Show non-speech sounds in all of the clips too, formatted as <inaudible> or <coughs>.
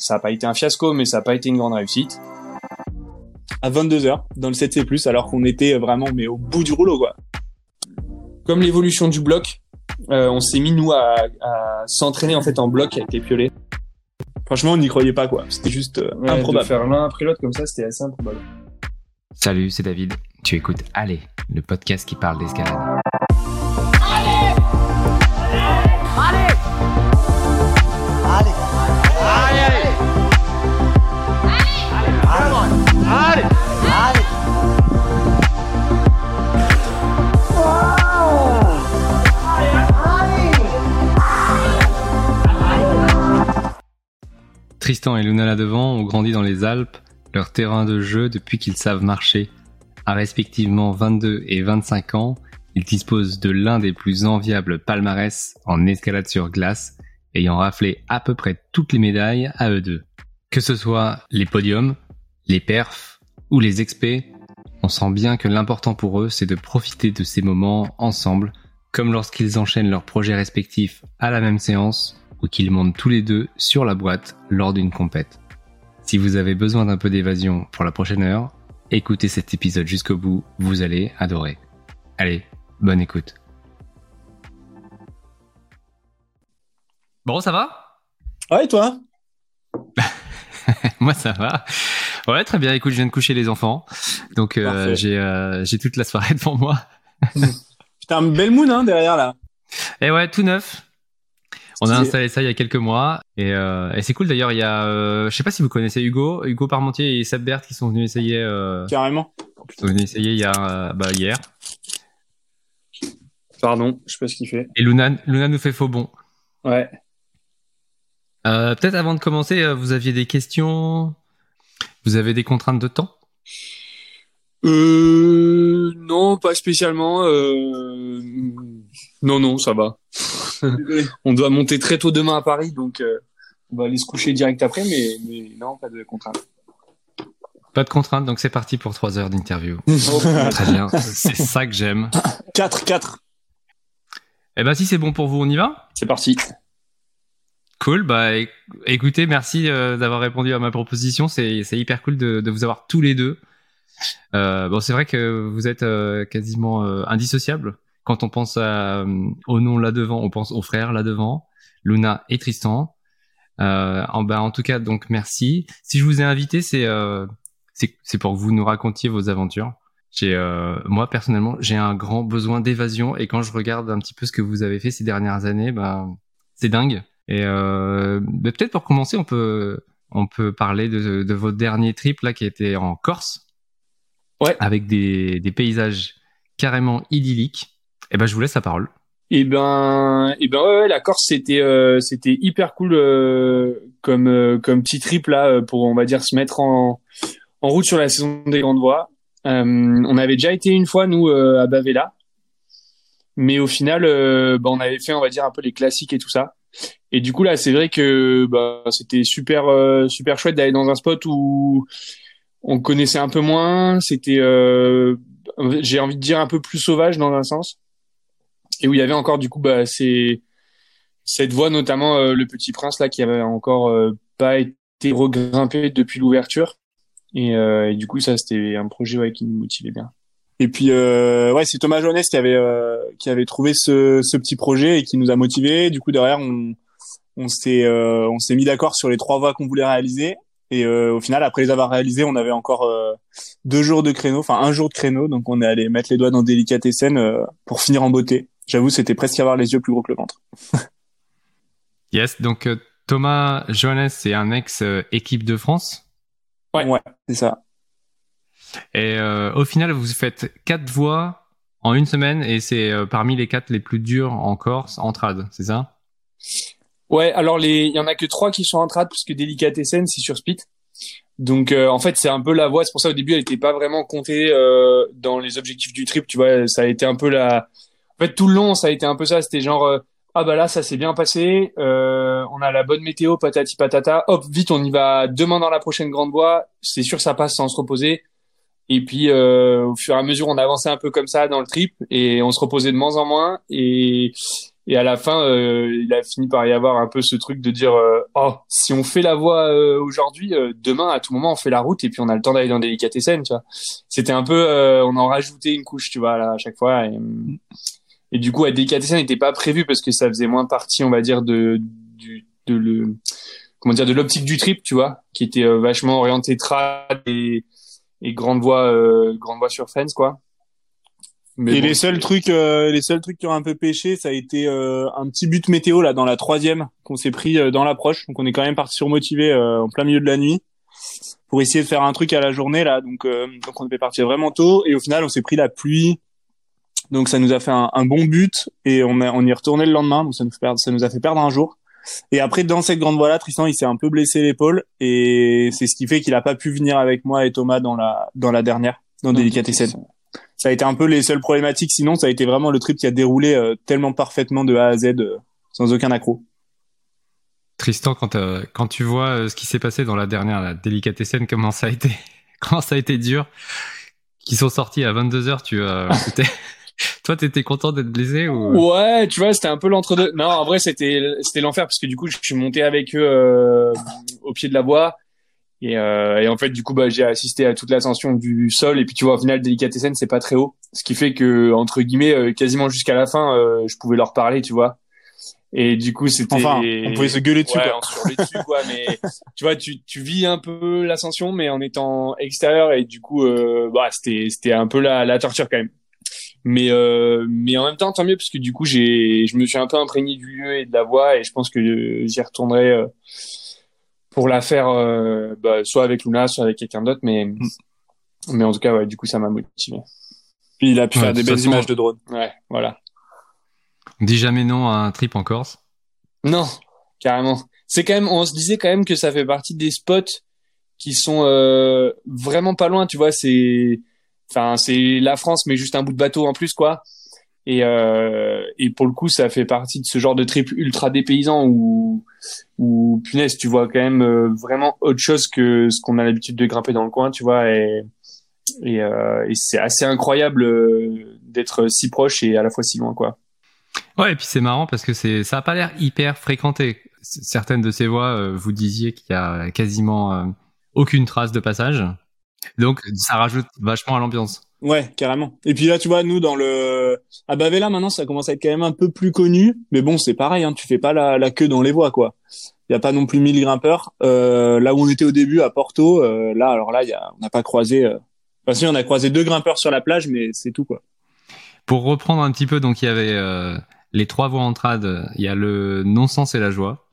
ça n'a pas été un fiasco, mais ça n'a pas été une grande réussite. À 22h dans le 7C+, alors qu'on était vraiment mais au bout du rouleau quoi. Comme l'évolution du bloc, euh, on s'est mis nous à, à s'entraîner en fait en bloc avec les piolets. Franchement, on n'y croyait pas quoi. C'était juste euh, Ouais, improbable. De faire l'un après l'autre comme ça, c'était assez improbable. Salut, c'est David. Tu écoutes Allez, le podcast qui parle d'escalade. Tristan et Luna là-devant ont grandi dans les Alpes, leur terrain de jeu depuis qu'ils savent marcher. À respectivement 22 et 25 ans, ils disposent de l'un des plus enviables palmarès en escalade sur glace, ayant raflé à peu près toutes les médailles à eux deux. Que ce soit les podiums, les perfs ou les expés, on sent bien que l'important pour eux c'est de profiter de ces moments ensemble, comme lorsqu'ils enchaînent leurs projets respectifs à la même séance ou qu'ils montent tous les deux sur la boîte lors d'une compète. Si vous avez besoin d'un peu d'évasion pour la prochaine heure, écoutez cet épisode jusqu'au bout, vous allez adorer. Allez, bonne écoute. Bon, ça va? Ouais, et toi? <laughs> Moi, ça va. Ouais, très bien. Écoute, je viens de coucher les enfants, donc euh, j'ai euh, j'ai toute la soirée <laughs> devant moi. <laughs> Putain, un bel moon hein, derrière là. Et ouais, tout neuf. On a installé ça il y a quelques mois et, euh, et c'est cool d'ailleurs. Il y a, euh, je sais pas si vous connaissez Hugo, Hugo Parmentier et Seb Berthe qui sont venus essayer, euh, Carrément. sont venus essayer il y a bah, hier. Pardon, je sais pas ce qu'il fait. Et Luna, Luna nous fait faux bon. Ouais. Euh, Peut-être avant de commencer, vous aviez des questions? Vous avez des contraintes de temps? Euh, non, pas spécialement. Euh... Non, non, ça va. <laughs> on doit monter très tôt demain à Paris, donc euh, on va aller se coucher direct après, mais, mais non, pas de contrainte. Pas de contraintes, donc c'est parti pour trois heures d'interview. <laughs> Très bien, c'est ça que j'aime. 4, 4. Eh ben si c'est bon pour vous, on y va? C'est parti. Cool, bah éc- écoutez, merci euh, d'avoir répondu à ma proposition. C'est hyper cool de, vous avoir tous les deux. Euh, bon, c'est vrai que vous êtes euh, quasiment euh, indissociables. Quand on pense à, euh, au nom là devant, on pense aux frères là devant, Luna et Tristan. En, bah, en tout cas, donc merci. Si je vous ai invité, c'est c'est pour que vous nous racontiez vos aventures. Moi personnellement, j'ai un grand besoin d'évasion et quand je regarde un petit peu ce que vous avez fait ces dernières années, ben c'est dingue. Et euh, peut-être pour commencer, on peut on peut parler de, de votre dernier trip là qui était en Corse. Ouais. Avec des, des paysages carrément idylliques. Et ben je vous laisse la parole. Et ben, et ben ouais, ouais, la Corse c'était euh, c'était hyper cool euh, comme euh, comme petit trip là pour on va dire se mettre en en route sur la saison des grandes voies. On avait déjà été une fois nous à Bavela, mais au final bah, on avait fait on va dire un peu les classiques et tout ça. Et du coup là c'est vrai que bah, c'était super euh, super chouette d'aller dans un spot où on connaissait un peu moins. C'était euh, j'ai envie de dire un peu plus sauvage dans un sens. Et où il y avait encore du coup bah c'est cette voie notamment euh, le Petit Prince là qui avait encore euh, pas été regrimpé depuis l'ouverture. Et, euh, et du coup ça c'était un projet ouais qui nous motivait bien. Et puis euh, ouais c'est Thomas Jeunesse qui avait euh, qui avait trouvé ce, ce petit projet et qui nous a motivés. Du coup derrière on on s'est euh, on s'est mis d'accord sur les trois voies qu'on voulait réaliser et euh, au final après les avoir réalisées on avait encore euh, deux jours de créneau enfin un jour de créneau donc on est allé mettre les doigts dans délicatessen euh, pour finir en beauté J'avoue, c'était presque avoir les yeux plus gros que le ventre. <laughs> Yes, donc Thomas Johannes, c'est un ex euh, équipe de France? Ouais, ouais, c'est ça. Et euh, au final, vous faites quatre voies en une semaine et c'est euh, parmi les quatre les plus dures en Corse en trad, c'est ça? Ouais, alors les, il y en a que trois qui sont en trad parce que Delicatessen c'est sur Spit. Donc euh, en fait c'est un peu la voie. C'est pour ça au début elle était pas vraiment comptée euh, dans les objectifs du trip. Tu vois, ça a été un peu la. En fait tout le long ça a été un peu ça. C'était genre euh, ah bah là ça s'est bien passé. Euh, on a la bonne météo patati patata. Hop vite on y va demain dans la prochaine grande voie. C'est sûr ça passe sans se reposer. Et puis euh, au fur et à mesure on avançait un peu comme ça dans le trip et on se reposait de moins en moins et Et à la fin, euh, il a fini par y avoir un peu ce truc de dire euh, oh si on fait la voie euh, aujourd'hui, demain à tout moment on fait la route et puis on a le temps d'aller dans Délicatessen, tu vois. C'était un peu on en rajoutait une couche, tu vois, là, à chaque fois. Et, du coup, à Délicatessen n'était pas prévu parce que ça faisait moins partie, on va dire, de du de le comment dire de l'optique du trip, tu vois, qui était vachement orienté trad et, et grande voie grande voie sur fence quoi et les seuls trucs, euh, les seuls trucs qui ont un peu pêché, ça a été euh, un petit but météo là dans la troisième qu'on s'est pris euh, dans l'approche. Donc on est quand même parti surmotivé en plein milieu de la nuit pour essayer de faire un truc à la journée là. Donc, donc on devait partir vraiment tôt et au final on s'est pris la pluie. Donc ça nous a fait un, bon but et on, a, on y est retourné le lendemain. Donc ça nous, fait perdre, ça nous a fait perdre un jour. Et après dans cette grande voie là, Tristan il s'est un peu blessé l'épaule et c'est ce qui fait qu'il a pas pu venir avec moi et Thomas dans la dans la dernière dans Délicatessen ça a été un peu les seules problématiques. Sinon, ça a été vraiment le trip qui a déroulé euh, tellement parfaitement de A à Z, euh, sans aucun accro. Tristan, quand, euh, quand tu vois ce qui s'est passé dans la dernière, la délicatessen, comment ça a été, <laughs> comment ça a été dur, qui sont sortis à 22 h tu, <laughs> toi, t'étais content d'être blessé ou? Ouais, tu vois, c'était un peu l'entre-deux. Non, en vrai, c'était c'était l'enfer parce que du coup, je suis monté avec eux au pied de la voie et, euh, et, en fait, du coup, bah, j'ai assisté à toute l'ascension du sol. Et puis, tu vois, au final, Delicatessen, c'est pas très haut. Ce qui fait que, entre guillemets, euh, quasiment jusqu'à la fin, euh, je pouvais leur parler, tu vois. Et du coup, c'était... Enfin, on pouvait se gueuler dessus, ouais, quoi. dessus, quoi. mais, tu vois, tu, tu vis un peu l'ascension, mais en étant extérieur. Et du coup, euh, bah, c'était, c'était un peu la, la torture quand même. Mais, euh, mais en même temps, tant mieux, parce que du coup, j'ai, je me suis un peu imprégné du lieu et de la voix. Et je pense que j'y retournerai pour la faire euh, bah, soit avec Luna, soit avec quelqu'un d'autre, mais mm. mais en tout cas, ouais, du coup, ça m'a motivé. Puis il a pu faire des belles images de drone. Ouais, voilà. On dit jamais non à un trip en Corse. Non, carrément. C'est quand même, on se disait quand même que ça fait partie des spots qui sont euh, vraiment pas loin. Tu vois, c'est, enfin, c'est la France, mais juste un bout de bateau en plus, quoi. Et, euh, et pour le coup, ça fait partie de ce genre de trip ultra dépaysant où, où punaise, tu vois quand même euh, vraiment autre chose que ce qu'on a l'habitude de grimper dans le coin, tu vois. Et, euh, c'est assez incroyable d'être si proche et à la fois si loin, quoi. Ouais, et puis c'est marrant parce que ça a pas l'air hyper fréquenté. Certaines de ces voies, vous disiez qu'il y a quasiment aucune trace de passage. Donc ça rajoute vachement à l'ambiance. Ouais, carrément. Et puis là, tu vois, nous dans le à Bavela maintenant, ça commence à être quand même un peu plus connu, mais bon, c'est pareil, hein, tu fais pas la, la queue dans les voies, quoi. Il y a pas non plus 1000 grimpeurs. Euh, là où on était au début à Porto, euh, là, alors là, y a, on n'a pas croisé. Euh... Enfin, si, on a croisé deux grimpeurs sur la plage, mais c'est tout, quoi. Pour reprendre un petit peu, donc il y avait euh, les trois voies en trad. Il y a le non-sens et la joie.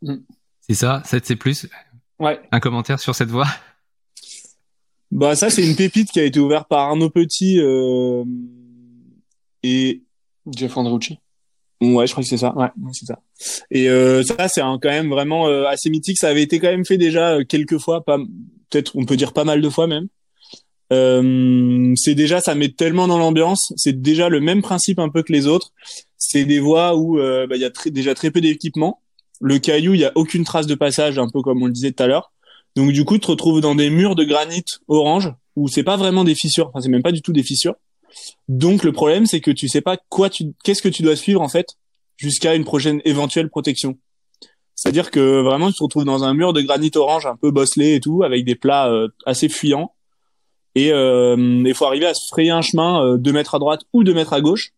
Mm. C'est ça, 7 c'est plus? Ouais. Un commentaire sur cette voie? Bah ça c'est une pépite qui a été ouverte par Arnaud Petit euh, et Jeff Andrucci. Ouais, je crois que c'est ça. Ouais, c'est ça. Et euh, ça c'est quand même vraiment euh, assez mythique. Ça avait été quand même fait déjà euh, quelques fois, pas peut-être on peut dire pas mal de fois même. Euh, c'est déjà ça met tellement dans l'ambiance. C'est déjà le même principe un peu que les autres. C'est des voies où bah, il y a très, déjà très peu d'équipement. Le caillou, il y a aucune trace de passage, un peu comme on le disait tout à l'heure. Donc du coup, tu te retrouves dans des murs de granit orange où c'est pas vraiment des fissures, enfin c'est même pas du tout des fissures. Donc le problème c'est que tu sais pas quoi tu qu'est-ce que tu dois suivre en fait jusqu'à une prochaine éventuelle protection. C'est-à-dire que vraiment tu te retrouves dans un mur de granit orange un peu bosselé et tout avec des plats euh, assez fuyants et il euh, faut arriver à se frayer un chemin euh, deux mètres à droite ou deux mètres à gauche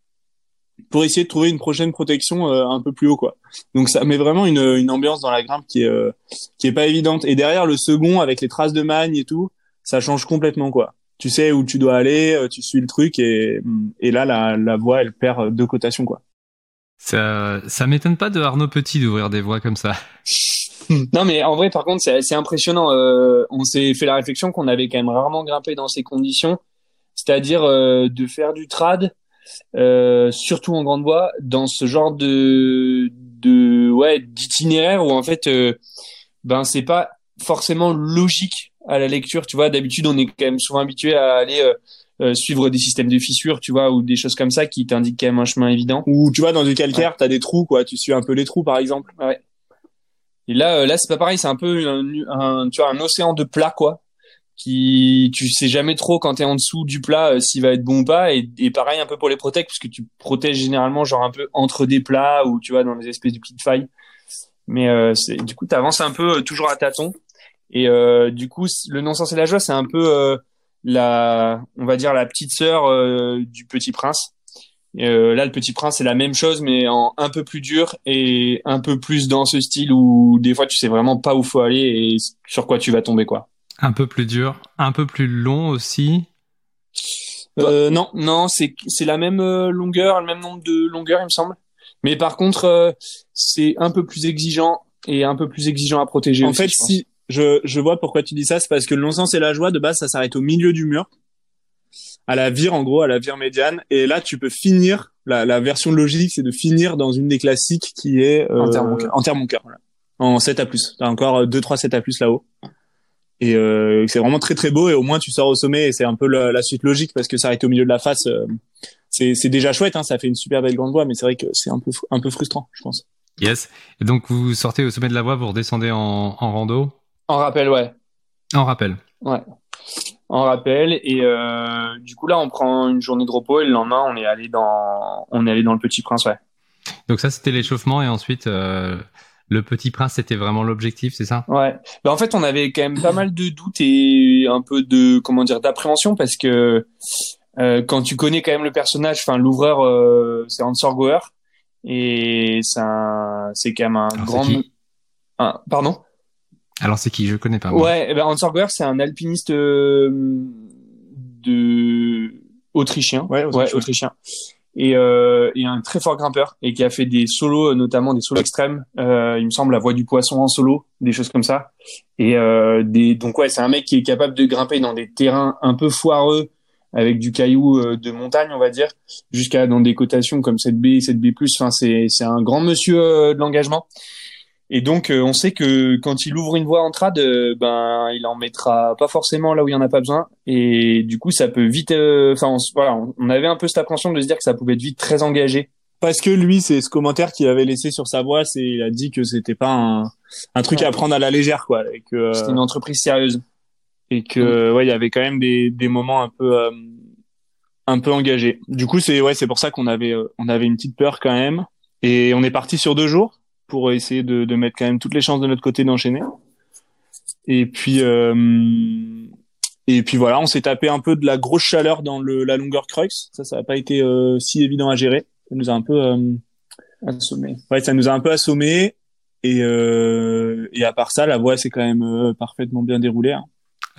pour essayer de trouver une prochaine protection euh, un peu plus haut quoi. Donc ça met vraiment une, une ambiance dans la grimpe qui est euh, qui est pas évidente et derrière le second avec les traces de magne et tout, ça change complètement quoi. Tu sais où tu dois aller, euh, tu suis le truc et et là la la voie elle perd deux cotations quoi. Ça ça m'étonne pas de Arnaud Petit d'ouvrir des voies comme ça. <laughs> non mais en vrai par contre c'est c'est impressionnant euh, on s'est fait la réflexion qu'on avait quand même rarement grimpé dans ces conditions, c'est-à-dire de faire du trad euh, surtout en grande voie, dans ce genre de de ouais d'itinéraire où en fait euh, ben c'est pas forcément logique à la lecture. Tu vois, d'habitude on est quand même souvent habitué à aller euh, suivre des systèmes de fissures, tu vois, ou des choses comme ça qui t'indiquent quand même un chemin évident. Ou tu vois dans du calcaire, t'as des trous quoi, tu suis un peu les trous par exemple. Ouais. Et là, là c'est pas pareil, c'est un peu un, tu vois un océan de plat quoi. Qui tu sais jamais trop quand t'es en dessous du plat euh, s'il va être bon ou pas. Et, et pareil un peu pour les protèques parce que tu protèges généralement genre un peu entre des plats ou tu vois dans des espèces de petites failles. Mais euh, du coup t'avances un peu euh, toujours à tâtons. Et euh, du coup le non sens et la joie c'est un peu euh, la on va dire la petite sœur du petit prince. Là le petit prince c'est la même chose mais en un peu plus dur et un peu plus dans ce style où des fois tu sais vraiment pas où faut aller et sur quoi tu vas tomber quoi Un peu plus dur, un peu plus long aussi. Euh, non. Non, c'est c'est la même euh, longueur, le même nombre de longueurs, il me semble. Mais par contre, euh, c'est un peu plus exigeant et un peu plus exigeant à protéger. En aussi, fait, je si je, je vois pourquoi tu dis ça, c'est parce que le non-sens et la joie, de base, ça s'arrête au milieu du mur, à la vire, en gros, à la vire médiane. Et là, tu peux finir, la, la version logique, c'est de finir dans une des classiques qui est euh, cœur. Enter mon cœur, voilà. En 7 à plus. T'as encore 2-3 7 à plus là-haut. Et euh, c'est vraiment très très beau et au moins tu sors au sommet et c'est un peu la, la suite logique parce que s'arrêter au milieu de la face, euh, c'est c'est déjà chouette, hein, ça fait une super belle grande voie, mais c'est vrai que c'est un peu un peu frustrant, je pense. Yes. Et donc vous sortez au sommet de la voie, vous redescendez en, en rando? En rappel, ouais. En rappel. Ouais. En rappel et euh, du coup là on prend une journée de repos et le lendemain on est allé dans on est allé dans le Petit Prince ouais. Donc ça c'était l'échauffement et ensuite euh, le petit prince c'était vraiment l'objectif, c'est ça? Ouais. Bah, en fait on avait quand même pas mal de doutes et un peu de comment dire d'appréhension parce que euh, quand tu connais quand même le personnage, enfin l'ouvreur euh, c'est Hans Goer et c'est un c'est quand même un Alors, grand c'est qui? Un- pardon? Alors c'est qui? Je connais pas. moi. Ouais, eh ben Hans c'est un alpiniste euh, de autrichien. Ouais, autrichien. autrichien. Et, euh, et un très fort grimpeur et qui a fait des solos, euh, notamment des solos extrêmes. Euh, il me semble la voix du poisson en solo, des choses comme ça. Et euh, des donc ouais, c'est un mec qui est capable de grimper dans des terrains un peu foireux avec du caillou euh, de montagne, on va dire, jusqu'à dans des cotations comme 7B, 7B+. Enfin, c'est c'est un grand monsieur euh, de l'engagement. Et donc, euh, on sait que quand il ouvre une voie en trad, euh, ben, il en mettra pas forcément là où il y en a pas besoin. Et du coup, ça peut vite. euh, Enfin, on s- voilà, on- on avait un peu cette appréhension de se dire que ça pouvait être vite très engagé. Parce que lui, c'est ce commentaire qu'il avait laissé sur sa voix, c'est il a dit que c'était pas un, un truc Ouais. à prendre à la légère, quoi, et que euh, C'était une entreprise sérieuse. et que ouais, il y avait quand même des, des moments un peu euh, un peu engagés. Du coup, c'est ouais, c'est pour ça qu'on avait euh, on avait une petite peur quand même, et on est parti sur deux jours pour essayer de, de mettre quand même toutes les chances de notre côté d'enchaîner. Et puis euh, et puis voilà, on s'est tapé un peu de la grosse chaleur dans le la longueur crux. Ça, ça n'a pas été euh, si évident à gérer. Ça nous a un peu euh, Assommé. ouais, ça nous a un peu assommé. Et, euh, et à part ça, la voie s'est quand même euh, parfaitement bien déroulée. hein.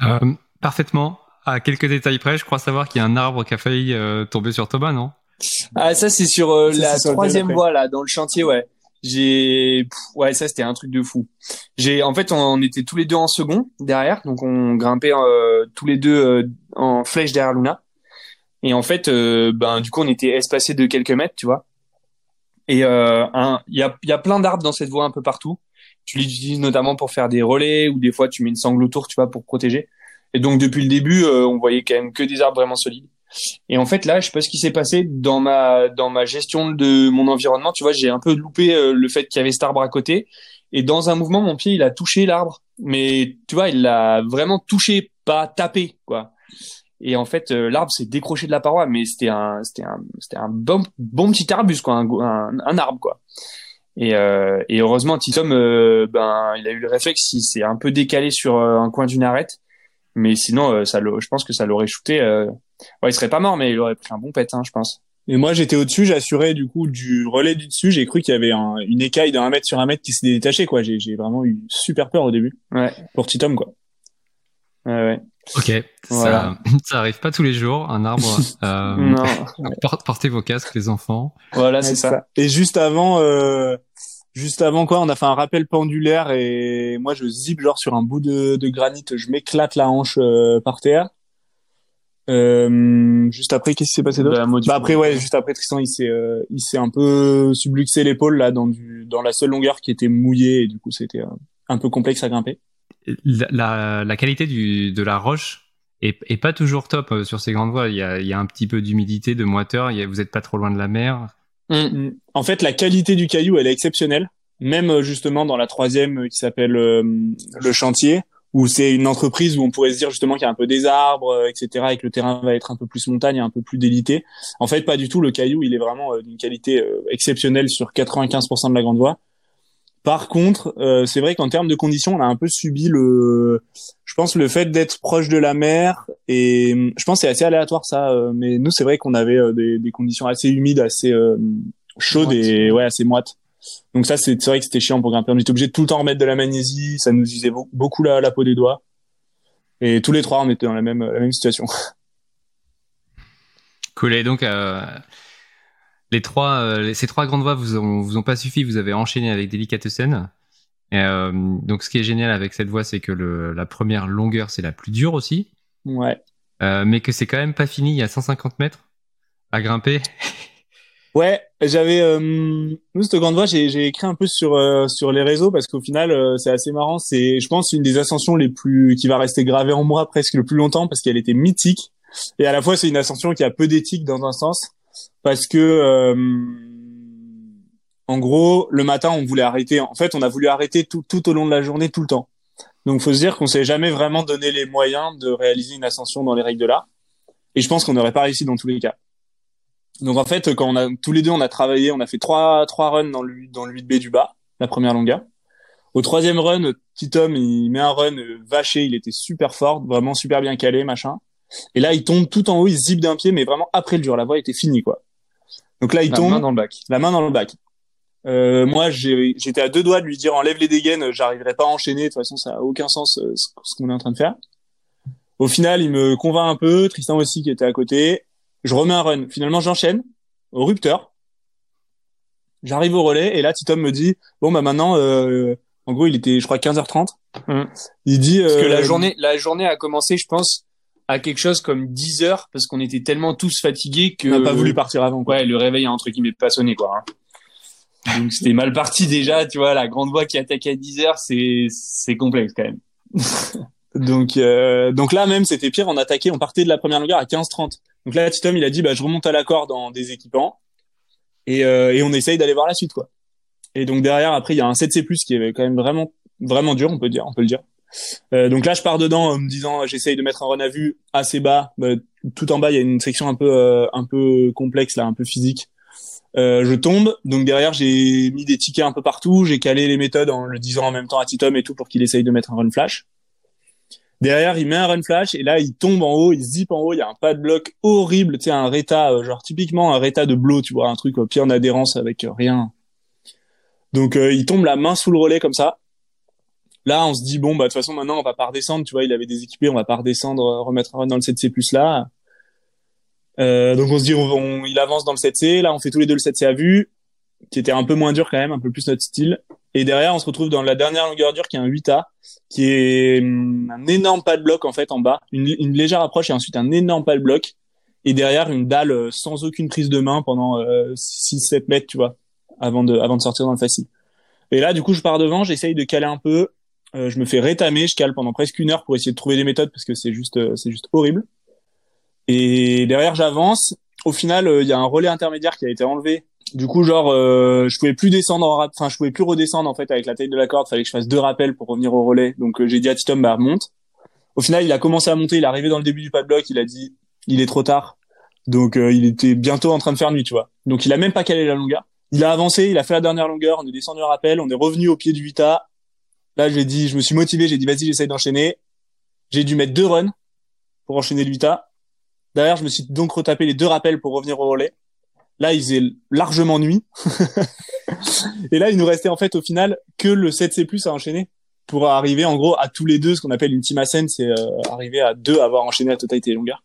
Euh, parfaitement. À quelques détails près, je crois savoir qu'il y a un arbre qui a failli euh, tomber sur Thomas, non? Ah, ça, c'est sur euh, Ça, la troisième voie, là, dans le chantier, ouais. J'ai, ouais, ça, c'était un truc de fou. J'ai, en fait, on était tous les deux en second, derrière. Donc, on grimpait euh, tous les deux euh, en flèche derrière Luna. Et en fait, euh, ben, du coup, on était espacés de quelques mètres, tu vois. Et euh, il y a, y a plein d'arbres dans cette voie un peu partout. Tu l'utilises notamment pour faire des relais ou des fois tu mets une sangle autour, tu vois, pour protéger. Et donc depuis le début, euh, on voyait quand même que des arbres vraiment solides. Et en fait là, je sais pas ce qui s'est passé dans ma dans ma gestion de mon environnement. Tu vois, j'ai un peu loupé euh, le fait qu'il y avait cet arbre à côté. Et dans un mouvement, mon pied il a touché l'arbre, mais tu vois, il l'a vraiment touché, pas tapé, quoi. Et en fait, euh, l'arbre s'est décroché de la paroi, mais c'était un, c'était un, c'était un bon, petit arbuste, quoi, un, un, arbre, quoi. Et, euh, et heureusement, Titom, euh, ben, il a eu le réflexe, il s'est un peu décalé sur un coin d'une arête, mais sinon, ça, je pense que ça l'aurait shooté. Ouais, il serait pas mort, mais il aurait pris un bon pet, hein, je pense. Et moi, j'étais au-dessus, j'assurais du coup du relais du dessus. J'ai cru qu'il y avait un- une écaille d'un mètre sur un mètre qui s'est détachée, quoi. J'ai j'ai vraiment eu super peur au début Ouais, pour Titom, quoi. ouais, ouais. Ok, Voilà. ça, ça arrive pas tous les jours, un arbre. <laughs> Euh, Non, <laughs> por- portez vos casques, les enfants. voilà, c'est ça. Et juste avant, euh, juste avant quoi, on a fait un rappel pendulaire et moi je zip genre sur un bout de, de granit, je m'éclate la hanche euh, par terre. Euh, juste après, qu'est-ce qui s'est passé d'autre Bah, Bah après ouais, juste après Tristan, il s'est euh, il s'est un peu subluxé l'épaule là dans du dans la seule longueur qui était mouillée et du coup c'était euh, un peu complexe à grimper. La, la, la qualité du, de la roche est, est pas toujours top euh, sur ces grandes voies. Il y a, il y a un petit peu d'humidité, de moiteur. Il y a- vous êtes pas trop loin de la mer. Mm. En fait, la qualité du caillou, elle est exceptionnelle. Même euh, justement dans la troisième euh, qui s'appelle euh, le chantier, où c'est une entreprise où on pourrait se dire justement qu'il y a un peu des arbres, euh, etc., et que le terrain va être un peu plus montagne, un peu plus délité. En fait, pas du tout. Le caillou, il est vraiment euh, d'une qualité euh, exceptionnelle sur 95% de la grande voie. Par contre, c'est vrai qu'en termes de conditions, on a un peu subi le, je pense, le fait d'être proche de la mer et je pense que c'est assez aléatoire ça. mais nous, c'est vrai qu'on avait des, des, conditions assez humides, assez chaudes et ouais, assez moites. Donc ça, c'est vrai que c'était chiant pour grimper. On était obligé de tout le temps remettre de la magnésie. Ça nous usait beaucoup la, la peau des doigts. Et tous les trois, on était dans la même, la même situation. <laughs> Cool. Et donc, euh, les trois, euh, ces trois grandes voies vous ont, vous ont pas suffi. Vous avez enchaîné avec Delicatessen. Et, euh, donc, ce qui est génial avec cette voie, c'est que le, la première longueur, c'est la plus dure aussi. Ouais. Euh, mais que c'est quand même pas fini. Il y a 150 mètres à grimper. <laughs> Ouais, j'avais euh, nous cette grande j'ai j'ai écrit un peu sur euh, sur les réseaux parce qu'au final euh, c'est assez marrant, c'est je pense une des ascensions les plus qui va rester gravée en moi presque le plus longtemps parce qu'elle était mythique et à la fois c'est une ascension qui a peu d'éthique dans un sens parce que euh, en gros, le matin, on voulait arrêter. En fait, on a voulu arrêter tout, tout au long de la journée, tout le temps. Donc, faut se dire qu'on s'est jamais vraiment donné les moyens de réaliser une ascension dans les règles de l'art. Et je pense qu'on n'aurait pas réussi dans tous les cas. Donc en fait, quand on a tous les deux, on a travaillé, on a fait trois trois runs dans le dans le 8B du bas, la première longueur. Au troisième run, petit homme, il met un run euh, vaché, il était super fort, vraiment super bien calé, machin. Et là, il tombe tout en haut, il zip d'un pied, mais vraiment après le dur, la voie était finie, quoi. Donc là, il tombe. La main dans le bac. La main dans le bac. Euh, moi, j'étais à deux doigts de lui dire enlève les dégaines, j'arriverai pas à enchaîner. De toute façon, ça a aucun sens euh, ce qu'on est en train de faire. Au final, il me convainc un peu. Tristan aussi qui était à côté je remets un run. Finalement, j'enchaîne au rupteur. J'arrive au relais et là, Titom me dit bon bah maintenant, euh, en gros, il était, je crois, 15h30. Mmh. Il dit parce que la euh, journée, la journée a commencé, je pense, à quelque chose comme 10 heures parce qu'on était tellement tous fatigués que on n'a pas voulu partir avant. Quoi. Ouais, le réveil a un truc qui m'est pas sonné quoi. Hein. Donc c'était mal parti déjà, tu vois, la grande voix qui attaque à 10 heures, c'est c'est complexe quand même. <laughs> donc euh, donc là même c'était pire, on attaquait, on partait de la première longueur à 15-30. Donc là, Titom, il a dit, bah, je remonte à la corde dans des équipements et, euh, et on essaye d'aller voir la suite, quoi. Et donc derrière, après, il y a un 7C+, qui est quand même vraiment, vraiment dur, on peut dire, on peut le dire. Euh, donc là, je pars dedans en me disant, j'essaye de mettre un run à vue assez bas. Bah, tout en bas, il y a une section un peu, euh, un peu complexe là, un peu physique. Je tombe, donc derrière j'ai mis des tickets un peu partout, j'ai calé les méthodes en le disant en même temps à Titom et tout pour qu'il essaye de mettre un run flash. Derrière, il met un run flash et là, il tombe en haut, il zip en haut. Il y a un pas de bloc horrible, tu sais, un réta, euh, genre typiquement un réta de blow, tu vois, un truc au pied en adhérence avec euh, rien. Donc, euh, il tombe la main sous le relais comme ça. Là, on se dit bon, bah de toute façon, maintenant, on va pas redescendre. Tu vois, il avait des équipés, on va pas redescendre, remettre un run dans le 7C plus là. donc, on se dit, on, il avance dans le 7C. Là, on fait tous les deux le 7C à vue, qui était un peu moins dur quand même, un peu plus notre style. Et derrière, on se retrouve dans la dernière longueur dure qui est un 8A, qui est hum, un énorme pas de bloc en fait en bas, une, légère approche et ensuite un énorme pas de bloc. Et derrière, une dalle euh, sans aucune prise de main pendant euh, 6-7 mètres, tu vois, avant de, avant de sortir dans le facile. Et là, du coup, je pars devant, j'essaye de caler un peu. Euh, je me fais rétamer, je cale pendant presque une heure pour essayer de trouver des méthodes parce que c'est juste, euh, c'est juste horrible. Et derrière, j'avance. Au final, il y a un relais intermédiaire qui a été enlevé du coup, genre, euh, je pouvais plus descendre en enfin, je pouvais plus redescendre en fait avec la taille de la corde. Fallait que je fasse deux rappels pour revenir au relais. Donc, euh, j'ai dit à Titom, bah monte. Au final, il a commencé à monter. Il est arrivé dans le début du pas de bloc. Il a dit, il est trop tard. Donc, euh, il était bientôt en train de faire nuit, tu vois. Donc, il a même pas calé la longueur. Il a avancé. Il a fait la dernière longueur. On est descendu au rappel. On est revenu au pied du 8A. Là, j'ai dit, je me suis motivé. J'ai dit, vas-y, j'essaye d'enchaîner. J'ai dû mettre deux runs pour enchaîner le 8A. Derrière, je me suis donc retapé les deux rappels pour revenir au relais. Là, il faisait largement nuit. <laughs> et là, il nous restait en fait au final que le 7C+ à enchaîner pour arriver en gros à tous les deux, ce qu'on appelle une team ascent, c'est euh, arriver à deux à avoir enchaîné la totalité des longueurs.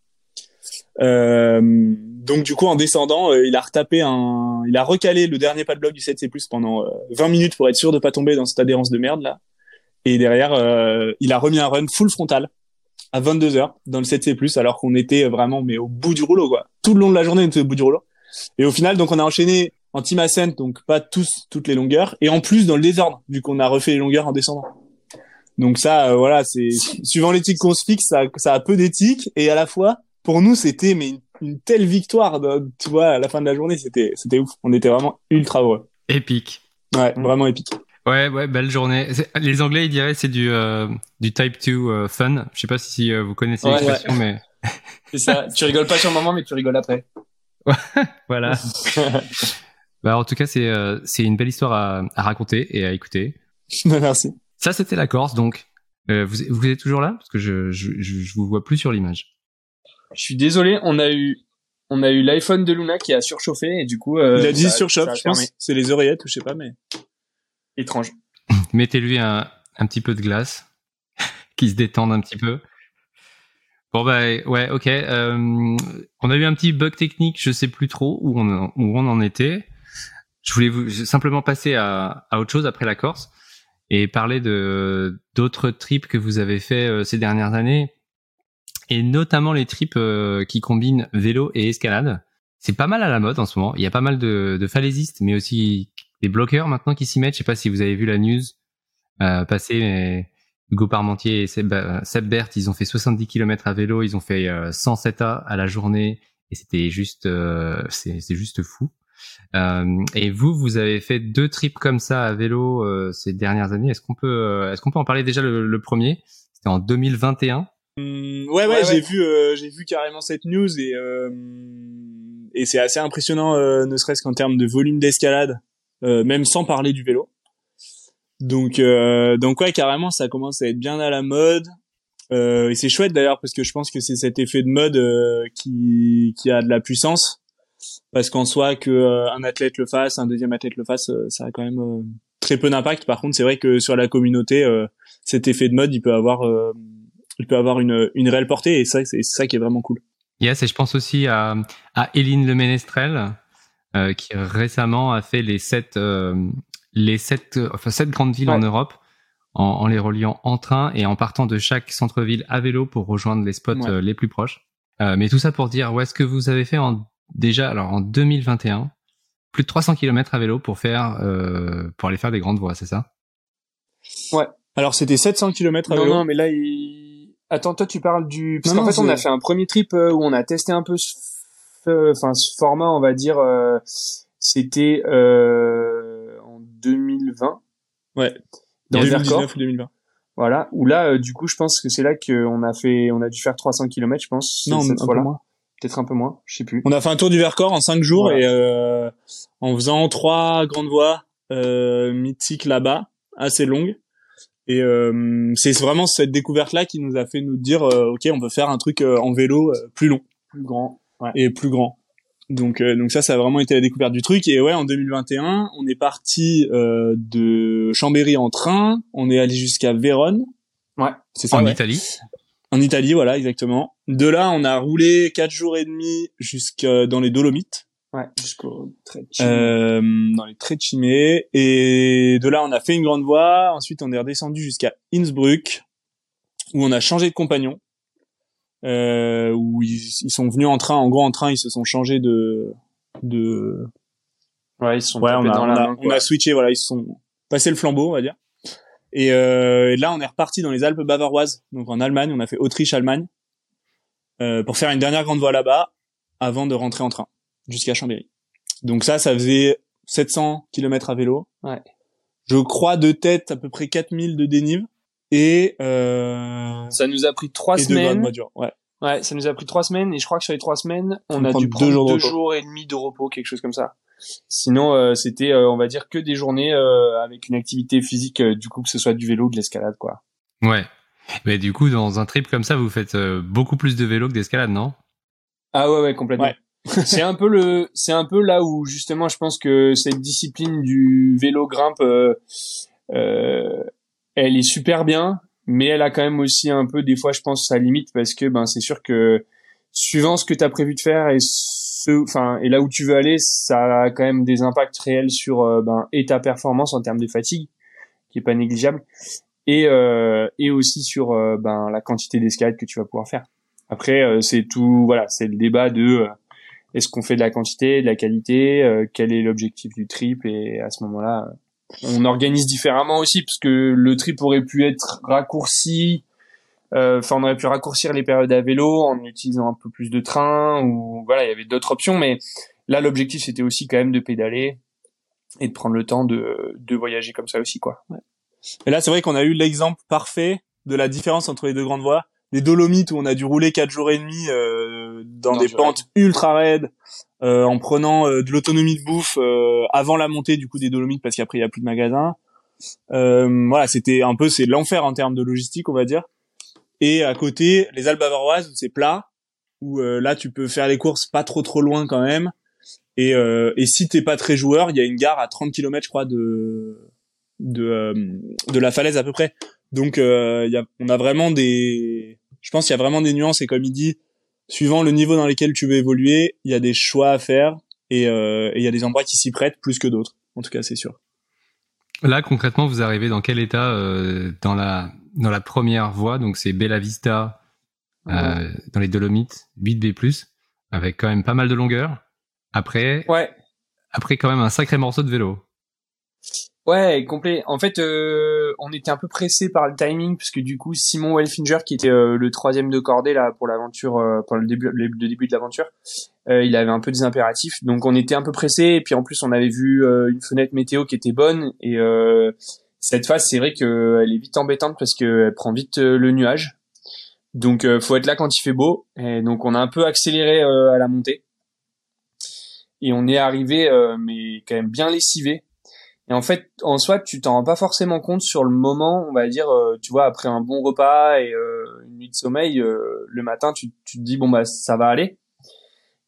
Euh, donc du coup, en descendant, euh, il a retapé un, il a recalé le dernier pas de bloc du 7C+ pendant 20 minutes pour être sûr de pas tomber dans cette adhérence de merde là. Et derrière, il a remis un run full frontal à 22 heures dans le 7C+, alors qu'on était vraiment mais au bout du rouleau quoi. Tout le long de la journée, on était au bout du rouleau. Et au final, donc on a enchaîné en team ascent, donc pas tous toutes les longueurs, et en plus dans le désordre, vu qu'on a refait les longueurs en descendant. Donc ça, euh, voilà, c'est suivant l'éthique qu'on se fixe, ça, ça a peu d'éthique, et à la fois, pour nous, c'était mais une, telle victoire, de, tu vois, à la fin de la journée, c'était c'était ouf. On était vraiment ultra heureux. Épique. Ouais, vraiment épique. Ouais, ouais, belle journée. Les Anglais, ils diraient c'est du euh, du Type 2 euh, fun. Je sais pas si vous connaissez Ouais, l'expression, mais C'est ça. <laughs> tu rigoles pas sur le moment, mais tu rigoles après. <laughs> voilà. <laughs> bah, en tout cas, c'est euh, c'est une belle histoire à, à raconter et à écouter. <laughs> Merci. Ça, c'était la Corse, donc. Euh, vous, vous êtes toujours là? Parce que je, je je je vous vois plus sur l'image. Je suis désolé, on a eu, on a eu l'iPhone de Luna qui a surchauffé et du coup. euh, Il a dit ça- surchauffe, ça a je pense. C'est les oreillettes ou je sais pas, mais. Étrange. Mettez-lui un un petit peu de glace, qui se détende un petit peu. Bon bah ouais, ok. Euh, on a eu un petit bug technique, je sais plus trop où on où on en était. Je voulais vous simplement passer à, à autre chose après la Corse et parler de d'autres trips que vous avez fait euh, ces dernières années et notamment les trips euh, qui combinent vélo et escalade. C'est pas mal à la mode en ce moment. Il y a pas mal de, de falaisistes, mais aussi des bloqueurs maintenant qui s'y mettent. Je sais pas si vous avez vu la news euh, passer, mais Hugo Parmentier et Seb, euh, Seb Bert, ils ont fait 70 km à vélo, ils ont fait euh, 107 A à la journée et c'était juste, euh, c'est c'est juste fou. Euh, et vous, vous avez fait deux trips comme ça à vélo euh, ces dernières années. Est-ce qu'on peut, euh, est-ce qu'on peut en parler déjà le, le premier? C'était en 2021. Hum, ouais, ouais, Ouais, j'ai ouais. vu, euh, j'ai vu carrément cette news et euh, et c'est assez impressionnant, euh, ne serait-ce qu'en termes de volume d'escalade, euh, même sans parler du vélo. Donc, euh, donc ouais, carrément, ça commence à être bien à la mode. Euh, et c'est chouette d'ailleurs parce que je pense que c'est cet effet de mode euh, qui qui a de la puissance. Parce qu'en soi, que euh, un athlète le fasse, un deuxième athlète le fasse, euh, ça a quand même euh, très peu d'impact. Par contre, c'est vrai que sur la communauté, cet effet de mode, il peut avoir il peut avoir une, une réelle portée et ça c'est ça qui est vraiment cool. Yes, et je pense aussi à, à Éline Le Ménestrel, euh, qui récemment a fait les sept, euh, les sept, euh, enfin sept grandes villes Ouais. en Europe, en, en les reliant en train et en partant de chaque centre-ville à vélo pour rejoindre les spots Ouais. euh, les plus proches. Euh, mais tout ça pour dire, où est-ce que vous avez fait en, déjà, alors en 2021, plus de 300 km à vélo pour faire, euh, pour aller faire des grandes voies, c'est ça? Alors c'était 700 km à Non, vélo. non, mais là, il... Attends, toi, tu parles du... Parce qu'en fait, on a fait un premier trip euh, où on a testé un peu ce, enfin, ce format, on va dire, euh, c'était euh, 2020. Ouais. Dans le 2019 Vercors. ou 2020. Voilà. Où là, euh, du coup, je pense que c'est là qu'on a fait, on a dû faire 300 km, je pense, Non, cette un peu fois-là. moins. Peut-être un peu moins, je sais plus. On a fait un tour du Vercors en 5 jours Voilà. et euh, en faisant trois grandes voies euh, mythiques là-bas, assez longues. Et c'est vraiment cette découverte là qui nous a fait nous dire ok on veut faire un truc en vélo plus long Plus grand. Ouais. et plus grand. Donc euh, donc ça ça a vraiment été la découverte du truc et ouais en 2021 on est parti euh, de Chambéry en train, on est allé jusqu'à Vérone. Ouais. C'est ça. En ouais. Italie En Italie, voilà, exactement. De là, on a roulé quatre jours et demi jusqu'à dans les Dolomites, Ouais. Jusqu'au euh, dans les Trecime. Et de là, on a fait une grande voie. Ensuite, on est redescendu jusqu'à Innsbruck, où on a changé de compagnon. Euh, où ils, ils sont venus en train, en gros en train, ils se sont changés de de. Ouais, ils sont Ouais, on a, dans on la a, main, on quoi. a switché, voilà, ils se sont passé le flambeau, on va dire. Et, euh, et là, on est reparti dans les Alpes bavaroises, donc en Allemagne. On a fait Autriche-Allemagne euh, pour faire une dernière grande voie là-bas avant de rentrer en train jusqu'à Chambéry. Donc ça, ça faisait 700 km à vélo. Ouais. Je crois de tête à peu près 4000 de dénive et euh, Ça nous a pris trois et deux semaines. voitures. Ouais. Ouais, ça nous a pris trois semaines et je crois que sur les trois semaines, on a prendre dû deux prendre jours deux repos. jours et demi de repos, quelque chose comme ça. Sinon, euh, c'était, euh, on va dire, que des journées euh, avec une activité physique, euh, du coup, que ce soit du vélo ou de l'escalade, quoi. Ouais. Mais du coup, dans un trip comme ça, vous faites euh, beaucoup plus de vélo que d'escalade, non? Ah ouais, ouais, complètement. Ouais. <laughs> c'est un peu le, c'est un peu là où justement, je pense que cette discipline du vélo grimpe, euh, euh, elle est super bien, mais elle a quand même aussi un peu des fois, je pense, sa limite parce que ben c'est sûr que suivant ce que tu as prévu de faire et ce, et là où tu veux aller, ça a quand même des impacts réels sur euh, ben et ta performance en termes de fatigue, qui est pas négligeable, et euh, et aussi sur euh, ben la quantité d'escalade que tu vas pouvoir faire. Après, c'est tout, voilà, c'est le débat de est-ce qu'on fait de la quantité, de la qualité, quel est l'objectif du trip, et à ce moment-là, on organise différemment aussi, parce que le trip aurait pu être raccourci, euh, enfin, on aurait pu raccourcir les périodes à vélo en utilisant un peu plus de train, ou voilà, il y avait d'autres options, mais là, l'objectif, c'était aussi quand même de pédaler, et de prendre le temps de, de voyager comme ça aussi quoi. Et là c'est vrai qu'on a eu l'exemple parfait de la différence entre les deux grandes voies. Les Dolomites où on a dû rouler quatre jours et demi euh, dans, des pentes ultra raides, euh, en prenant euh, de l'autonomie de bouffe euh, avant la montée du coup des Dolomites parce qu'après il y a plus de magasins. voilà, c'était un peu c'est l'enfer en termes de logistique on va dire. Et à côté les Alpes bavaroises c'est plat où là tu peux faire les courses pas trop trop loin quand même. Et, et si t'es pas très joueur, il y a une gare à 30 km je crois de de de la falaise à peu près. Donc, euh, y a, on a vraiment des, je pense qu'il y a vraiment des nuances et comme il dit, suivant le niveau dans lequel tu veux évoluer, il y a des choix à faire et euh, il y a des endroits qui s'y prêtent plus que d'autres. En tout cas, c'est sûr. Là, concrètement, vous arrivez dans quel état euh, dans la dans la première voie? Donc, c'est Bella Vista euh, dans les Dolomites, 8B+, avec quand même pas mal de longueur. Après, ouais. après quand même un sacré morceau de vélo. Ouais, complet. En fait, euh, on était un peu pressé par le timing puisque du coup Simon Welfinger, qui était euh, le troisième de cordée là pour l'aventure, euh, pour le début, le, début de l'aventure, il avait un peu des impératifs. Donc on était un peu pressé et puis en plus on avait vu une fenêtre météo qui était bonne et cette phase c'est vrai qu'elle est vite embêtante parce qu'elle prend vite le nuage. Donc faut être là quand il fait beau et donc on a un peu accéléré à la montée et on est arrivé mais quand même bien lessivé et en fait, en soi, tu t'en rends pas forcément compte sur le moment, on va dire, euh, tu vois, après un bon repas et euh, une nuit de sommeil, euh, le matin, tu, tu te dis, bon, bah, ça va aller.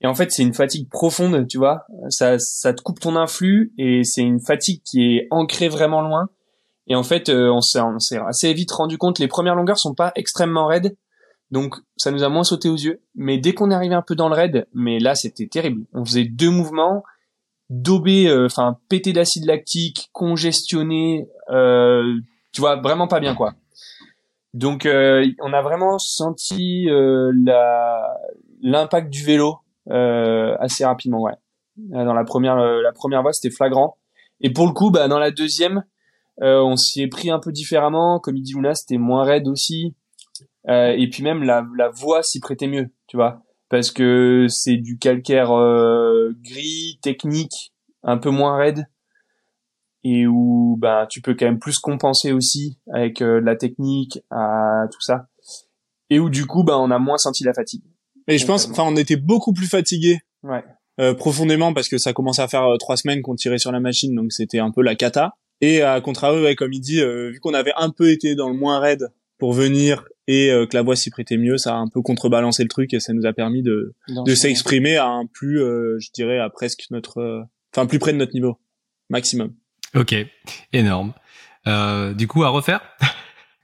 Et en fait, c'est une fatigue profonde, tu vois. Ça, ça te coupe ton influx et c'est une fatigue qui est ancrée vraiment loin. Et en fait, on s'est, on s'est assez vite rendu compte, les premières longueurs sont pas extrêmement raides. Donc, ça nous a moins sauté aux yeux. Mais dès qu'on est arrivé un peu dans le raid, mais là, c'était terrible. On faisait deux mouvements daubé, euh, enfin pété d'acide lactique, congestionné, euh, tu vois, vraiment pas bien quoi. Donc euh, on a vraiment senti la l'impact du vélo assez rapidement, ouais. Dans la première la première fois c'était flagrant. Et pour le coup, bah dans la deuxième, on s'y est pris un peu différemment. Comme il dit Luna, c'était moins raide aussi. et puis même la la voix s'y prêtait mieux, tu vois parce que c'est du calcaire euh, gris, technique, un peu moins raide et où bah tu peux quand même plus compenser aussi avec euh, la technique à tout ça et où du coup bah on a moins senti la fatigue. Et je pense enfin on était beaucoup plus fatigué. Ouais. Euh, profondément parce que ça commençait à faire trois semaines qu'on tirait sur la machine donc c'était un peu la cata et à contrario ouais, comme il dit vu qu'on avait un peu été dans le moins raide pour venir et euh, que la voix s'y prêtait mieux, ça a un peu contrebalancé le truc et ça nous a permis de de s'exprimer à un plus, euh, je dirais, à presque notre, euh, enfin plus près de notre niveau maximum. Ok, énorme. du coup, à refaire?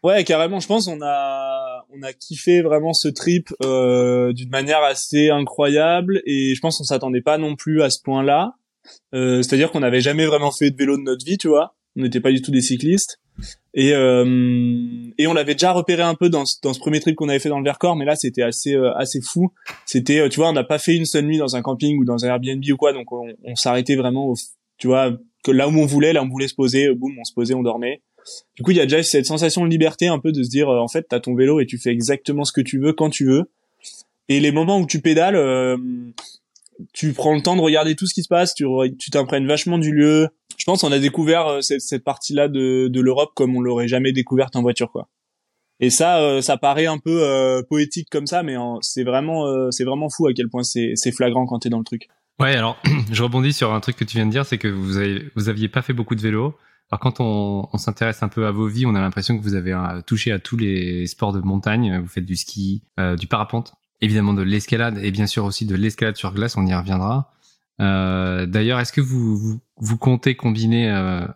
Ouais, carrément. Je pense on a on a kiffé vraiment ce trip d'une manière assez incroyable et je pense qu'on s'attendait pas non plus à ce point-là. C'est-à-dire qu'on n'avait jamais vraiment fait de vélo de notre vie, tu vois. On n'était pas du tout des cyclistes. Et euh, et on l'avait déjà repéré un peu dans dans ce premier trip qu'on avait fait dans le Vercors, mais là c'était assez euh, assez fou. C'était, euh, tu vois, on n'a pas fait une seule nuit dans un camping ou dans un Airbnb ou quoi, donc on, s'arrêtait vraiment, tu vois, que là où on voulait, là où on voulait se poser, boum, on se posait, on dormait. Du coup, il y a déjà cette sensation de liberté un peu de se dire, en fait, t'as ton vélo et tu fais exactement ce que tu veux quand tu veux. Et les moments où tu pédales, tu prends le temps de regarder tout ce qui se passe, tu tu t'imprègnes vachement du lieu. Je pense qu'on a découvert euh, cette, partie-là de, l'Europe comme on l'aurait jamais découverte en voiture, quoi. Et ça, euh, ça paraît un peu euh, poétique comme ça, mais c'est vraiment, c'est vraiment fou à quel point c'est flagrant quand t'es dans le truc. Ouais, alors <clears throat> je rebondis sur un truc que tu viens de dire, c'est que vous avez, aviez pas fait beaucoup de vélo. Alors quand on s'intéresse un peu à vos vies, on a l'impression que vous avez touché à tous les sports de montagne. Vous faites du ski, du parapente, évidemment de l'escalade et bien sûr aussi de l'escalade sur glace, on y reviendra. Euh, D'ailleurs, est-ce que vous, vous, vous, comptez combiner euh,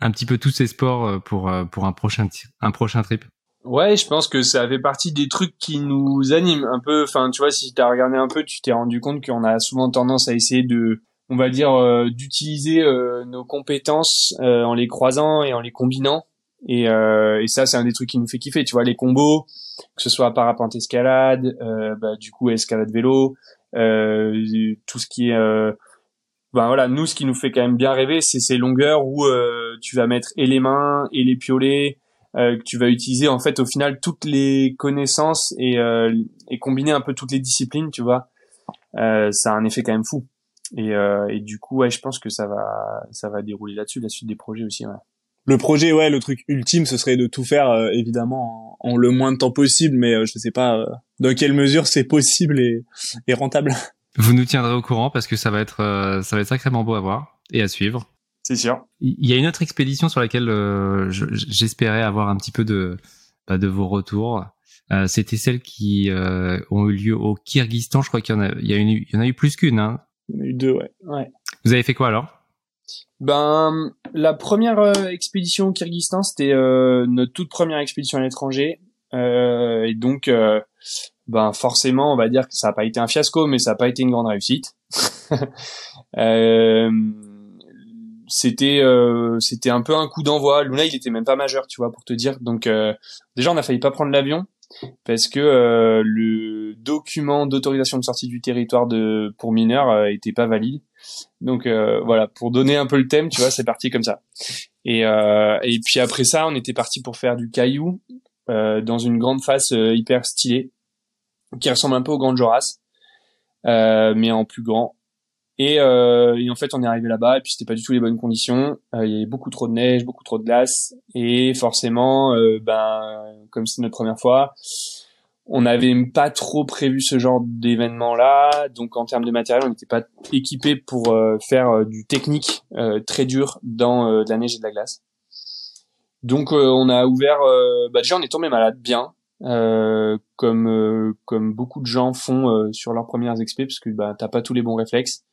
un petit peu tous ces sports euh, pour, euh, pour un, prochain, un prochain trip? Ouais, je pense que ça fait partie des trucs qui nous animent un peu. Enfin, tu vois, si tu as regardé un peu, tu t'es rendu compte qu'on a souvent tendance à essayer de, on va dire, euh, d'utiliser nos compétences en les croisant et en les combinant. Et, et ça, c'est un des trucs qui nous fait kiffer. Tu vois, les combos, que ce soit parapente escalade, euh, bah, du coup escalade vélo, euh, tout ce qui est euh, ben voilà, nous ce qui nous fait quand même bien rêver, c'est ces longueurs où euh, tu vas mettre et les mains et les piolets, que tu vas utiliser en fait au final toutes les connaissances et, et combiner un peu toutes les disciplines, tu vois. ça a un effet quand même fou. Et, euh, et du coup, ouais, je pense que ça va, ça va dérouler là-dessus, la suite des projets aussi. Ouais. Le projet, ouais, le truc ultime, ce serait de tout faire, euh, évidemment, en, en, le moins de temps possible, mais euh, je sais pas euh, dans quelle mesure c'est possible et, et, rentable. <laughs> Vous nous tiendrez au courant parce que ça va être, euh, ça va être sacrément beau à voir et à suivre. C'est sûr. Il y a une autre expédition sur laquelle j'espérais avoir un petit peu de, bah, de vos retours. C'était celles qui ont eu lieu au Kyrgyzstan. Je crois qu'il y en a, il y, a une, il y en a eu plus qu'une. Hein. Il y en a eu deux, ouais. ouais. Vous avez fait quoi alors? Ben, la première euh, expédition au Kyrgyzstan, c'était euh, notre toute première expédition à l'étranger. Euh, et donc, euh, ben forcément, on va dire que ça n'a pas été un fiasco, mais ça n'a pas été une grande réussite. <laughs> C'était c'était un peu un coup d'envoi. Luna, il était même pas majeur, tu vois, pour te dire. Donc déjà, on a failli pas prendre l'avion parce que euh, le document d'autorisation de sortie du territoire de pour mineurs euh, était pas valide. Donc euh, voilà, pour donner un peu le thème, tu vois, c'est parti comme ça. Et euh, et puis après ça, on était parti pour faire du caillou dans une grande face hyper stylée qui ressemble un peu au Grand Joras, mais en plus grand. Et, euh, et, en fait, on est arrivé là-bas et puis c'était pas du tout les bonnes conditions. Euh, il y avait beaucoup trop de neige, beaucoup trop de glace et forcément, euh, ben comme c'est notre première fois, on n'avait pas trop prévu ce genre d'événement-là. Donc en termes de matériel, on n'était pas équipé pour euh, faire euh, du technique très dur dans de la neige et de la glace. Donc on a ouvert. bah déjà, on est tombé malade bien. comme comme beaucoup de gens font sur leurs premières expé parce que bah t'as pas tous les bons réflexes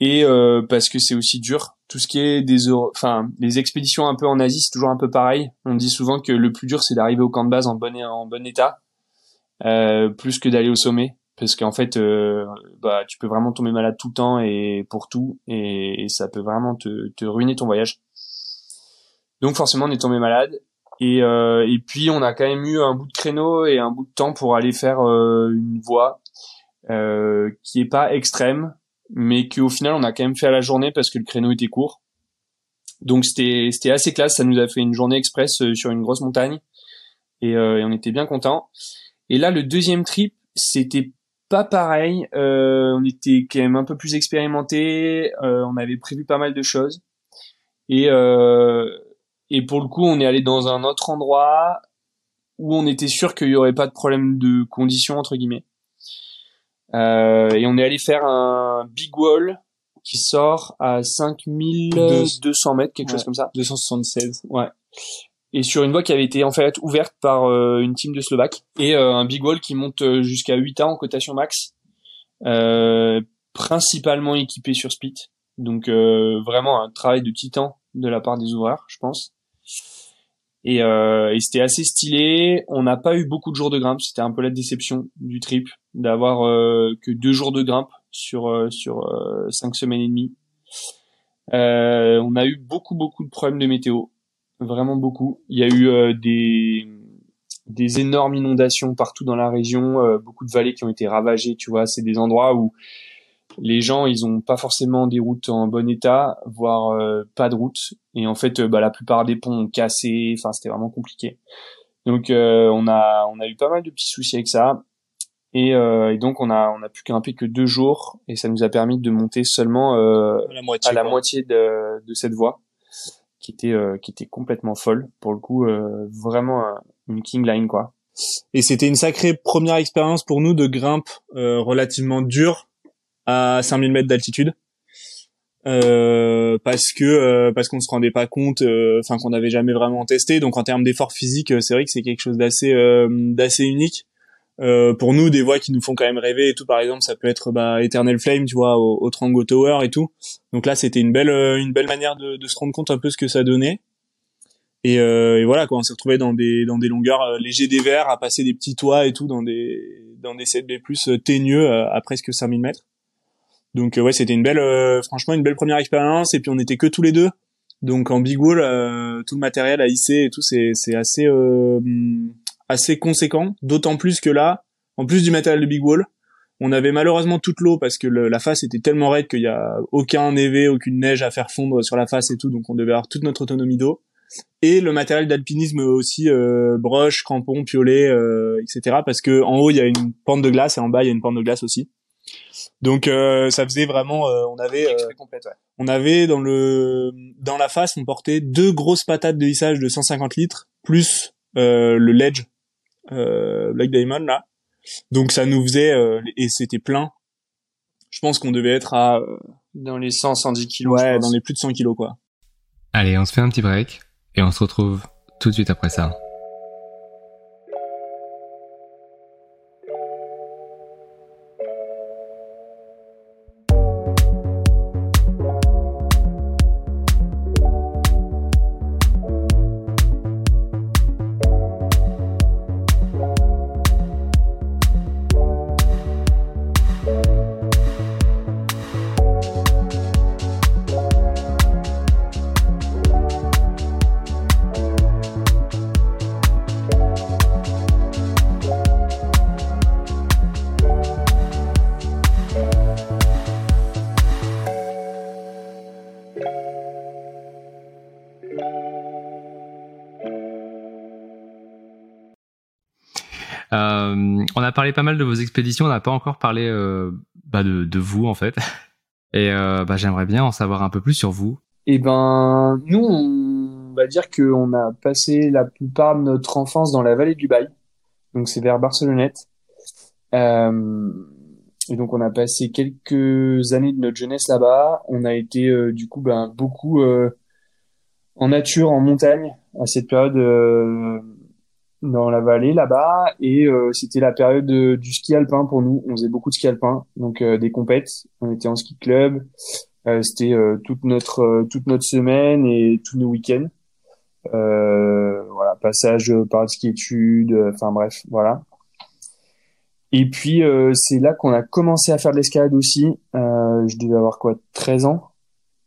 et euh, parce que c'est aussi dur. Tout ce qui est des, enfin, les expéditions un peu en Asie, c'est toujours un peu pareil. On dit souvent que le plus dur, c'est d'arriver au camp de base en bon en bon état, euh, plus que d'aller au sommet, parce qu'en fait, euh, bah, tu peux vraiment tomber malade tout le temps et pour tout, et, et ça peut vraiment te, te, ruiner ton voyage. Donc forcément, on est tombé malade. Et, euh, et puis on a quand même eu un bout de créneau et un bout de temps pour aller faire euh, une voie euh, qui est pas extrême, mais qu'au final on a quand même fait à la journée parce que le créneau était court. Donc c'était c'était assez classe, ça nous a fait une journée express euh, sur une grosse montagne et, euh, et on était bien content. Et là le deuxième trip c'était pas pareil, euh, on était quand même un peu plus expérimenté, euh, on avait prévu pas mal de choses et euh, et pour le coup on est allé dans un autre endroit où on était sûr qu'il y aurait pas de problème de conditions entre guillemets. Euh, et on est allé faire un big wall qui sort à 5200 mètres, quelque ouais, chose comme ça. 276. Ouais. Et sur une voie qui avait été en fait ouverte par euh, une team de Slovaques. Et euh, un big wall qui monte jusqu'à 8 A en cotation max. Euh, principalement équipé sur split. Donc vraiment un travail de titan de la part des ouvreurs, je pense. Et, euh, et c'était assez stylé. On n'a pas eu beaucoup de jours de grimpe. C'était un peu la déception du trip d'avoir euh, que deux jours de grimpe sur euh, sur euh, cinq semaines et demie. Euh, on a eu beaucoup beaucoup de problèmes de météo, vraiment beaucoup. Il y a eu des des énormes inondations partout dans la région, beaucoup de vallées qui ont été ravagées. Tu vois, c'est des endroits où les gens ils ont pas forcément des routes en bon état voire euh, pas de route. Et en fait euh, bah, la plupart des ponts ont cassé. Enfin c'était vraiment compliqué. Donc euh, on a on a eu pas mal de petits soucis avec ça. Et, et donc on a on a pu grimper que deux jours. Et ça nous a permis de monter seulement à la moitié, à la moitié de, de cette voie qui était qui était complètement folle. Pour le coup vraiment une king line quoi. Et c'était une sacrée première expérience pour nous de grimpe relativement dure à 5000 mètres d'altitude. Euh, parce que euh, parce qu'on se rendait pas compte euh, enfin qu'on n'avait jamais vraiment testé. Donc en termes d'effort physique c'est vrai que c'est quelque chose d'assez d'assez unique. Pour nous des voies qui nous font quand même rêver et tout par exemple ça peut être bah, Eternal Flame tu vois au, Trango Tower et tout. Donc là c'était une belle une belle manière de, de, se rendre compte un peu ce que ça donnait. Et, et voilà quoi on s'est retrouvé dans des dans des longueurs légers des verts à passer des petits toits et tout dans des dans des 7B plus teigneux à presque 5000 mètres donc euh, ouais, c'était une belle, euh, franchement une belle première expérience. Et puis on était que tous les deux. Donc en big wall, euh, tout le matériel à hisser et tout, c'est c'est assez assez conséquent. D'autant plus que là, en plus du matériel de big wall, on avait malheureusement toute l'eau parce que le, la face était tellement raide qu'il y a aucun névé, aucune neige à faire fondre sur la face et tout, donc on devait avoir toute notre autonomie d'eau. Et le matériel d'alpinisme aussi, euh, broche, crampons, piolets, euh, etc. Parce que en haut il y a une pente de glace et en bas il y a une pente de glace aussi. Donc euh, ça faisait vraiment, euh, on avait, euh, complète, ouais. on avait dans le dans la face, on portait deux grosses patates de hissage de 150 litres plus euh, le ledge euh, Black Diamond là. Donc ça nous faisait euh, et c'était plein. Je pense qu'on devait être à Dans les 100, 110 kilos. je ouais pense. dans les plus de 100 kilos quoi. Allez, on se fait un petit break et on se retrouve tout de suite après ça. A parlé pas mal de vos expéditions, on n'a pas encore parlé euh, bah, de, vous en fait. <laughs> Et euh, bah, j'aimerais bien en savoir un peu plus sur vous. Eh ben, nous, on va dire qu'on a passé la plupart de notre enfance dans la vallée du Bail. Donc, c'est vers Barcelonnette. Euh, et donc, on a passé quelques années de notre jeunesse là-bas. On a été, du coup, ben, beaucoup en nature, en montagne, à cette période dans la vallée là-bas. Et euh, c'était la période du ski alpin pour nous. On faisait beaucoup de ski alpin, donc euh, des compètes. On était en ski club. Euh, c'était euh, toute notre euh, toute notre semaine et tous nos week-ends. Euh, voilà, passage par le ski études, euh, enfin bref, voilà. Et puis euh, c'est là qu'on a commencé à faire de l'escalade aussi. Euh, je devais avoir quoi, 13 ans?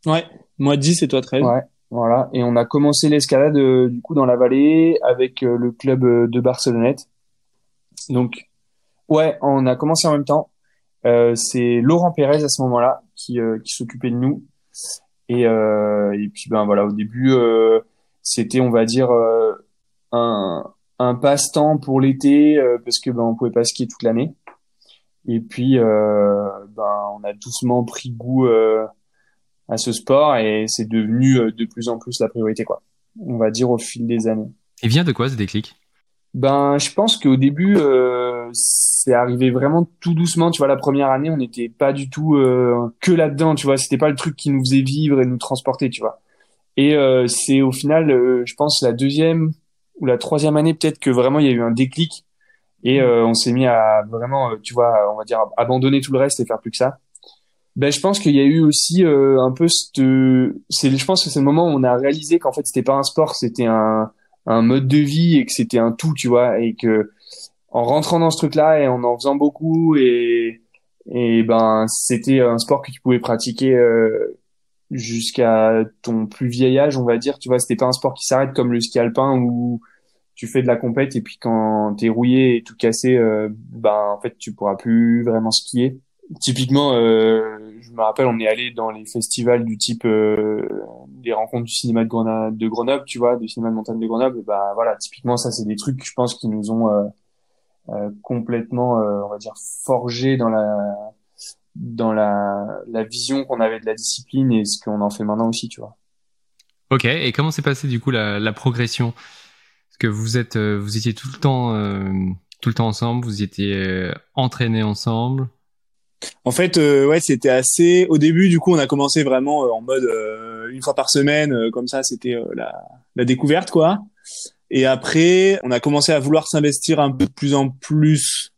Ouais, moi 10 et toi 13. Ouais, voilà. Et on a commencé l'escalade euh, du coup dans la vallée avec euh, le club euh, de Barcelonnette. Donc, ouais, on a commencé en même temps. Euh, c'est Laurent Pérez à ce moment-là qui, euh, qui s'occupait de nous. Et, et puis ben voilà, au début, c'était on va dire un, un passe-temps pour l'été parce que ben on pouvait pas skier toute l'année. Et puis ben on a doucement pris goût à ce sport et c'est devenu euh, de plus en plus la priorité quoi. On va dire au fil des années. Il vient de quoi ce déclic? Ben, je pense qu'au début, euh, c'est arrivé vraiment tout doucement. Tu vois, la première année, on n'était pas du tout euh, que là-dedans. Tu vois, c'était pas le truc qui nous faisait vivre et nous transporter. Tu vois. Et euh, c'est au final, euh, je pense, la deuxième ou la troisième année peut-être que vraiment il y a eu un déclic et euh, on s'est mis à vraiment, tu vois, on va dire abandonner tout le reste et faire plus que ça. Ben, je pense qu'il y a eu aussi euh, un peu cette, c'est, je pense que c'est le moment où on a réalisé qu'en fait c'était pas un sport, c'était un un mode de vie et que c'était un tout, tu vois, et que en rentrant dans ce truc-là et en en faisant beaucoup et et ben c'était un sport que tu pouvais pratiquer euh, jusqu'à ton plus vieil âge, on va dire, tu vois, c'était pas un sport qui s'arrête comme le ski alpin où tu fais de la compète et puis quand t'es rouillé et tout cassé, euh, ben en fait tu pourras plus vraiment skier. Typiquement, euh, me rappelle, on est allé dans les festivals du type euh, des rencontres du cinéma de Grenoble, tu vois, du cinéma de montagne de Grenoble. Et bah voilà, typiquement ça, c'est des trucs, je pense, qui nous ont euh, euh, complètement, on va dire, forgé dans la dans la vision qu'on avait de la discipline et ce qu'on en fait maintenant aussi, tu vois. Ok, et comment s'est passée du coup la, progression? Parce que vous êtes, vous étiez tout le temps, tout le temps ensemble, vous étiez entraînés ensemble. En fait, euh, ouais, c'était assez. Au début, du coup, on a commencé vraiment euh, en mode euh, une fois par semaine, euh, comme ça, c'était euh, la, la découverte, quoi. Et après, on a commencé à vouloir s'investir un peu plus en plus,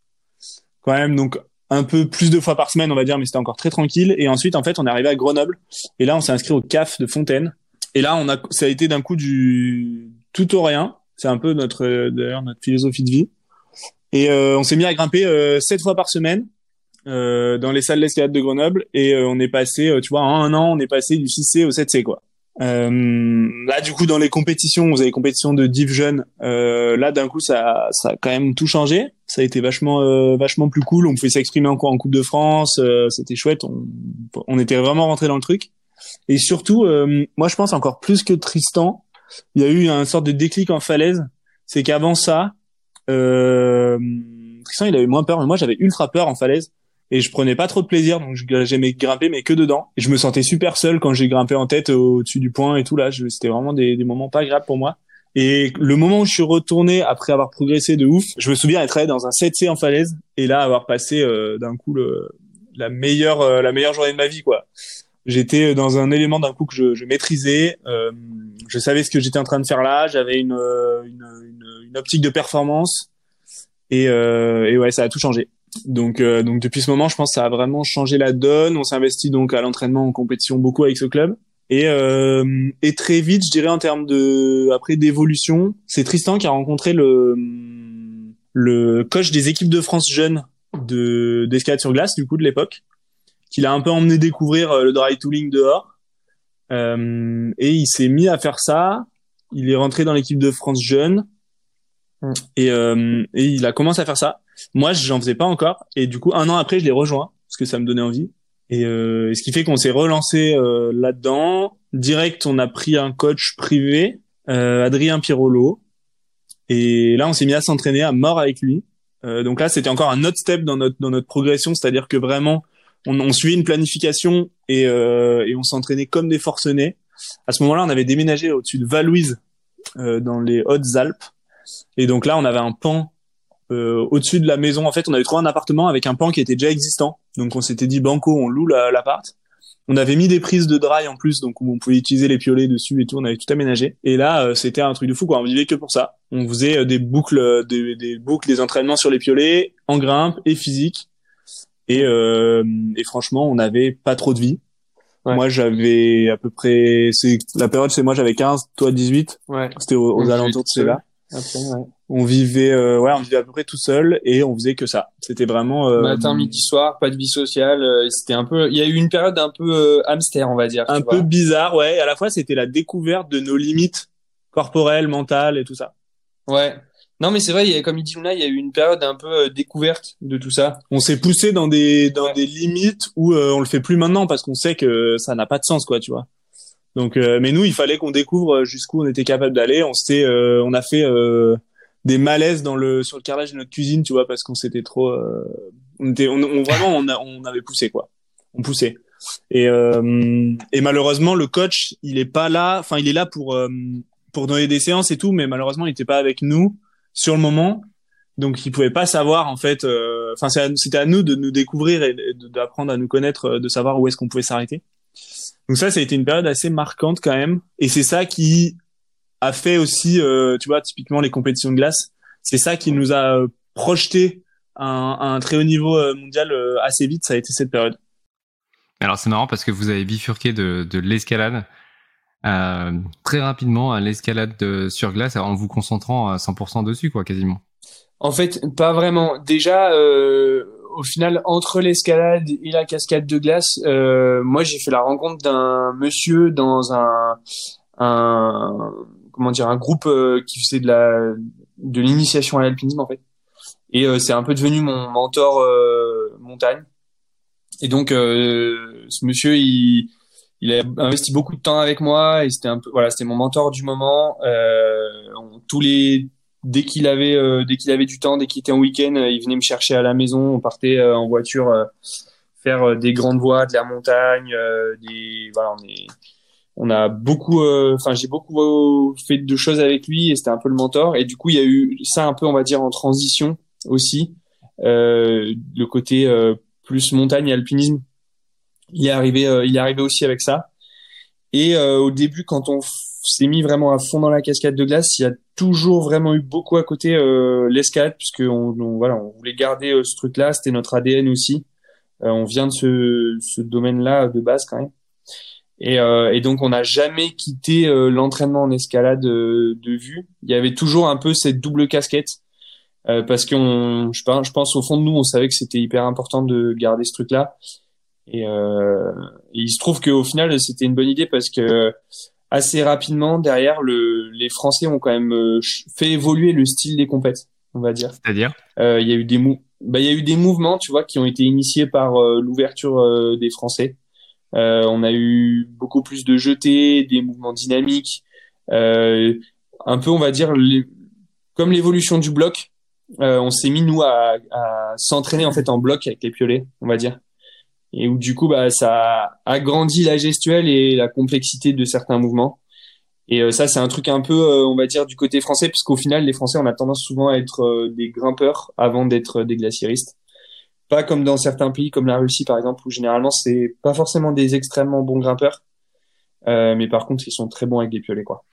quand même. Donc, un peu plus de fois par semaine, on va dire, mais c'était encore très tranquille. Et ensuite, en fait, on est arrivé à Grenoble. Et là, on s'est inscrit au CAF de Fontaine. Et là, on a, ça a été d'un coup du tout au rien. C'est un peu notre, euh, d'ailleurs, notre philosophie de vie. Et on s'est mis à grimper sept fois par semaine euh, dans les salles d'escalade de Grenoble et euh, on est passé, euh, tu vois, en un an, on est passé du 6C au 7C quoi. Euh, là du coup dans les compétitions, on faisait les compétitions de div jeunes. Euh, là d'un coup ça, ça a quand même tout changé. Ça a été vachement, euh, vachement plus cool. On pouvait s'exprimer encore en Coupe de France. C'était chouette. On, on était vraiment rentré dans le truc. Et surtout, moi je pense encore plus que Tristan, il y a eu un sorte de déclic en falaise. C'est qu'avant ça, Tristan il avait moins peur, mais moi j'avais ultra peur en falaise et je prenais pas trop de plaisir donc j'aimais grimper mais que dedans. Et je me sentais super seul quand j'ai grimpé en tête au-dessus du point et tout là. C'était vraiment des, des moments pas agréables pour moi. Et le moment où je suis retourné après avoir progressé de ouf je me souviens être allé dans un 7C en falaise et là avoir passé euh, d'un coup le, la meilleure euh, la meilleure journée de ma vie quoi. J'étais dans un élément d'un coup que je, je maîtrisais euh, je savais ce que j'étais en train de faire là j'avais une, une, une, une optique de performance et, et ouais ça a tout changé donc, euh, donc depuis ce moment, je pense que ça a vraiment changé la donne. On s'investit donc à l'entraînement en compétition beaucoup avec ce club. Et, euh, et très vite, je dirais en termes de après d'évolution, c'est Tristan qui a rencontré le le coach des équipes de France jeunes de d'escalade sur glace du coup de l'époque, qui l'a un peu emmené découvrir euh, le dry tooling dehors. Euh, et il s'est mis à faire ça. Il est rentré dans l'équipe de France jeunes mm. et, euh, et il a commencé à faire ça. Moi, j'en faisais pas encore. Et du coup, un an après, je l'ai rejoint parce que ça me donnait envie. Et, euh, ce qui fait qu'on s'est relancé euh, là-dedans. Direct, on a pris un coach privé, euh, Adrien Pirolo. Et là, on s'est mis à s'entraîner à mort avec lui. Euh, donc là, c'était encore un autre step dans notre dans notre progression, c'est-à-dire que vraiment, on, on suivait une planification et, euh, et on s'entraînait comme des forcenés. À ce moment-là, on avait déménagé au-dessus de Valouise, euh, dans les Hautes-Alpes. Et donc là, on avait un pan euh, au-dessus de la maison. En fait, on avait trouvé un appartement avec un pan qui était déjà existant. Donc on s'était dit banco, on loue l'appart. on avait mis des prises de dry en plus, donc où on pouvait utiliser les piolets dessus et tout. On avait tout aménagé. Et là, euh, c'était un truc de fou. Quoi. On vivait que pour ça. On faisait euh, des boucles, des, des, boucles, des entraînements sur les piolets, en grimpe et physique. Et, et franchement, on n'avait pas trop de vie. Ouais. Moi, j'avais à peu près, c'est la période, c'est moi, j'avais 15, toi 18. Ouais. C'était aux, aux alentours de cela. Après, ouais. On vivait, euh, ouais, on vivait à peu près tout seul et on faisait que ça. C'était vraiment euh, matin, midi, soir, pas de vie sociale. Euh, c'était un peu, il y a eu une période un peu euh, hamster, on va dire. Un peu vois. bizarre, ouais. Et à la fois, c'était la découverte de nos limites corporelles, mentales et tout ça. Ouais. Non, mais c'est vrai, il y a, comme il dit Luna, il y a eu une période un peu euh, découverte de tout ça. On s'est poussé dans des dans ouais. des limites où on le fait plus maintenant parce qu'on sait que ça n'a pas de sens, quoi, tu vois. Donc, mais nous, il fallait qu'on découvre jusqu'où on était capable d'aller. On s'était, on a fait des malaises dans le sur le carrelage de notre cuisine, tu vois, parce qu'on s'était trop, euh, on était, on, on vraiment, on, a, on avait poussé quoi, on poussait. Et euh, et malheureusement, le coach, il est pas là. Enfin, il est là pour euh, pour donner des séances et tout, mais malheureusement, il était pas avec nous sur le moment. Donc, il pouvait pas savoir en fait. euh, Enfin, c'était à nous de nous découvrir et d'apprendre à nous connaître, de savoir où est-ce qu'on pouvait s'arrêter. Donc ça, ça a été une période assez marquante quand même. Et c'est ça qui a fait aussi, euh, tu vois, typiquement les compétitions de glace. C'est ça qui nous a euh, projeté à un, à un, très haut niveau euh, mondial euh, assez vite. Ça a été cette période. Alors c'est marrant parce que vous avez bifurqué de, de l'escalade euh, très rapidement à l'escalade sur glace en vous concentrant à 100% dessus, quoi, quasiment. En fait, pas vraiment. Déjà, euh, au final, entre l'escalade et la cascade de glace, euh, moi j'ai fait la rencontre d'un monsieur dans un, un comment dire un groupe euh, qui faisait de la de l'initiation à l'alpinisme en fait. Et euh, c'est un peu devenu mon mentor euh, montagne. Et donc ce monsieur il il a investi beaucoup de temps avec moi et c'était un peu voilà c'était mon mentor du moment. Tous les dès qu'il avait dès qu'il avait du temps dès qu'il était en week-end il venait me chercher à la maison. On partait en voiture faire des grandes voies de la montagne des voilà on est on a beaucoup enfin euh, j'ai beaucoup fait de choses avec lui et c'était un peu le mentor. Et du coup il y a eu ça un peu on va dire en transition aussi euh, le côté euh, plus montagne et alpinisme. Il est arrivé euh, il est arrivé aussi avec ça. Et euh, au début quand on s'est mis vraiment à fond dans la cascade de glace il y a toujours vraiment eu beaucoup à côté l'escalade puisque on, voilà on voulait garder ce truc là c'était notre ADN aussi. On vient de ce, ce domaine là de base quand même et, euh, et, donc on n'a jamais quitté euh, l'entraînement en escalade euh, de vue. Il y avait toujours un peu cette double casquette euh, parce qu'on, je pense, je pense au fond de nous, on savait que c'était hyper important de garder ce truc-là. Et, euh, et, il se trouve qu'au final c'était une bonne idée parce que assez rapidement derrière le, les Français ont quand même fait évoluer le style des compètes, on va dire. C'est-à-dire? Il y a eu des mou bah, il y a eu des mouvements, tu vois, qui ont été initiés par l'ouverture des Français. Euh, on a eu beaucoup plus de jetés, des mouvements dynamiques, euh, un peu, on va dire, les, comme l'évolution du bloc. on s'est mis nous à, à s'entraîner en fait en bloc avec les piolets, on va dire et où du coup bah ça agrandit la gestuelle et la complexité de certains mouvements. Et euh, ça c'est un truc un peu euh, on va dire du côté français puisqu'au final les Français on a tendance souvent à être euh, des grimpeurs avant d'être des glaciéristes. Pas comme dans certains pays comme la Russie par exemple où généralement c'est pas forcément des extrêmement bons grimpeurs, mais par contre ils sont très bons avec des piolets quoi.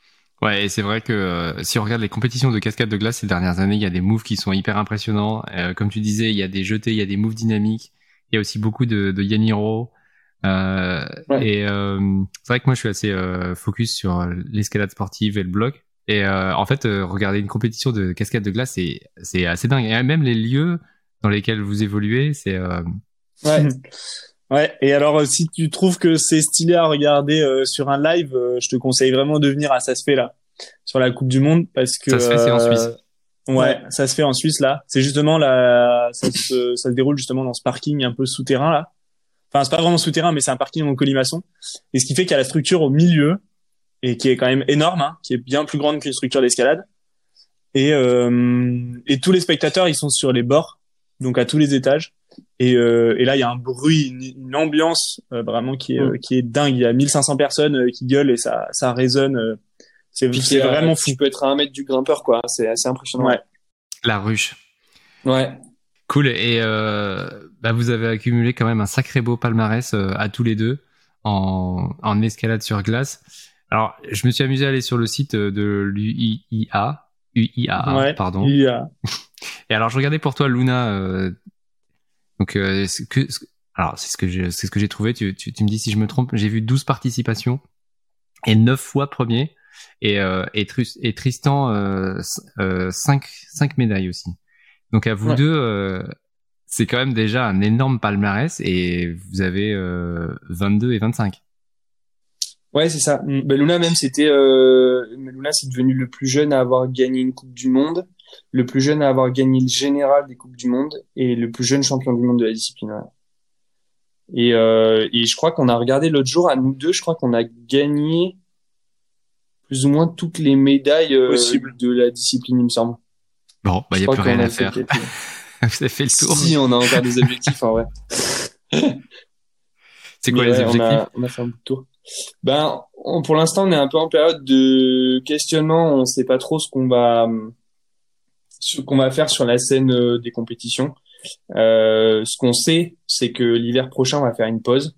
Ouais, et c'est vrai que si on regarde les compétitions de cascade de glace ces dernières années, il y a des moves qui sont hyper impressionnants. comme tu disais, il y a des jetés, il y a des moves dynamiques. Il y a aussi beaucoup de, de Yaniro. Euh, Et euh, c'est vrai que moi, je suis assez euh, focus sur l'escalade sportive et le bloc. Et euh, en fait, euh, regarder une compétition de cascade de glace, c'est c'est assez dingue. Et même les lieux dans lesquels vous évoluez, c'est ouais. Ouais. Et alors, si tu trouves que c'est stylé à regarder sur un live, je te conseille vraiment de venir à ça se fait là sur la Coupe du Monde parce que ça se fait c'est en Suisse. Ouais, ça se fait en Suisse là. C'est justement là, ça se, ça se déroule justement dans ce parking un peu souterrain là. Enfin, c'est pas vraiment souterrain, mais c'est un parking en colimaçon. Et ce qui fait qu'il y a la structure au milieu et qui est quand même énorme, hein, qui est bien plus grande qu'une structure d'escalade. Et euh, et tous les spectateurs, ils sont sur les bords, donc à tous les étages. Et, euh, et là, il y a un bruit, une, ambiance euh, vraiment qui est qui est dingue. Il y a 1500 personnes euh, qui gueulent et ça ça résonne c'est vraiment fou. Tu peux être à un mètre du grimpeur, quoi. C'est assez impressionnant. Ouais. La ruche. Ouais. Cool. Et euh, bah vous avez accumulé quand même un sacré beau palmarès euh, à tous les deux en, en escalade sur glace. Alors, je me suis amusé à aller sur le site de l'UIA. UIA, ouais, pardon. UIA. <laughs> Et alors, je regardais pour toi, Luna. Euh, donc, euh, que, alors, c'est ce que j'ai, c'est ce que j'ai trouvé. Tu, tu, tu, me dis si je me trompe. J'ai vu 12 participations et 9 fois premier et, euh, et, et, Tristan euh, euh, cinq, cinq médailles aussi. Donc à vous deux, euh, c'est quand même déjà un énorme palmarès et vous avez 22 et 25. Ouais, c'est ça. Mm. Ben, Luna même, c'était euh, Luna, c'est devenu le plus jeune à avoir gagné une Coupe du Monde, le plus jeune à avoir gagné le général des Coupes du Monde et le plus jeune champion du monde de la discipline. Et, euh, et je crois qu'on a regardé l'autre jour à nous deux, je crois qu'on a gagné plus ou moins toutes les médailles euh, de la discipline, il me semble. Bon, bah, il n'y a plus rien à faire. <laughs> Vous avez fait le tour. Si, on a encore des objectifs, en vrai. <laughs> C'est quoi les objectifs? on a, fait un bout de tour. Ben, pour l'instant, on est un peu en période de questionnement. On ne sait pas trop ce qu'on va, ce qu'on va faire sur la scène euh, des compétitions. Euh, ce qu'on sait, c'est que l'hiver prochain, on va faire une pause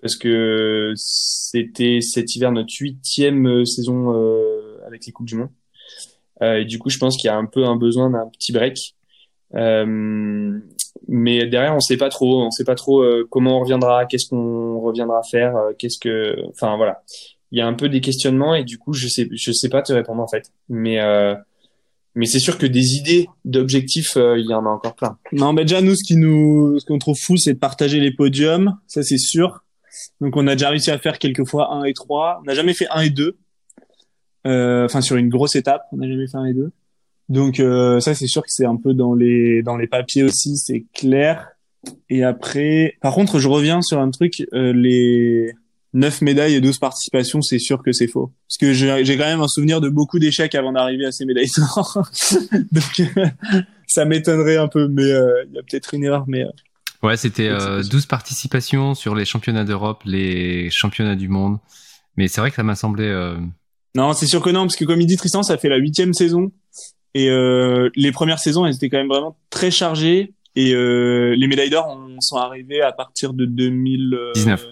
parce que c'était cet hiver notre huitième euh, saison avec les coupes du monde. Et du coup, je pense qu'il y a un peu un besoin d'un petit break. Euh, mais derrière, on sait pas trop, on sait pas trop euh, comment on reviendra, qu'est-ce qu'on reviendra faire, qu'est-ce que, enfin voilà. Il y a un peu des questionnements et du coup, je sais, je sais pas te répondre en fait. Mais mais c'est sûr que des idées d'objectifs, il y en a encore plein. Non, mais déjà nous, ce qui nous, ce qu'on trouve fou, c'est de partager les podiums. Ça, c'est sûr. Donc on a déjà réussi à faire quelques fois 1 et 3. On n'a jamais fait 1 et 2. Euh, enfin sur une grosse étape, on n'a jamais fait 1 et 2. Donc euh, ça c'est sûr que c'est un peu dans les dans les papiers aussi, c'est clair. Et après, par contre, je reviens sur un truc, euh, les 9 médailles et 12 participations, c'est sûr que c'est faux. Parce que j'ai quand même un souvenir de beaucoup d'échecs avant d'arriver à ces médailles <laughs> Donc ça m'étonnerait un peu, mais il y a peut-être une erreur, mais Ouais, c'était euh, 12 participations sur les championnats d'Europe, les championnats du monde. Mais c'est vrai que ça m'a semblé. Euh... Non, c'est sûr que non, parce que comme il dit Tristan, ça fait la huitième saison. Et euh, les premières saisons, elles étaient quand même vraiment très chargées. Et euh, les médailles d'or sont arrivées à partir de 2019.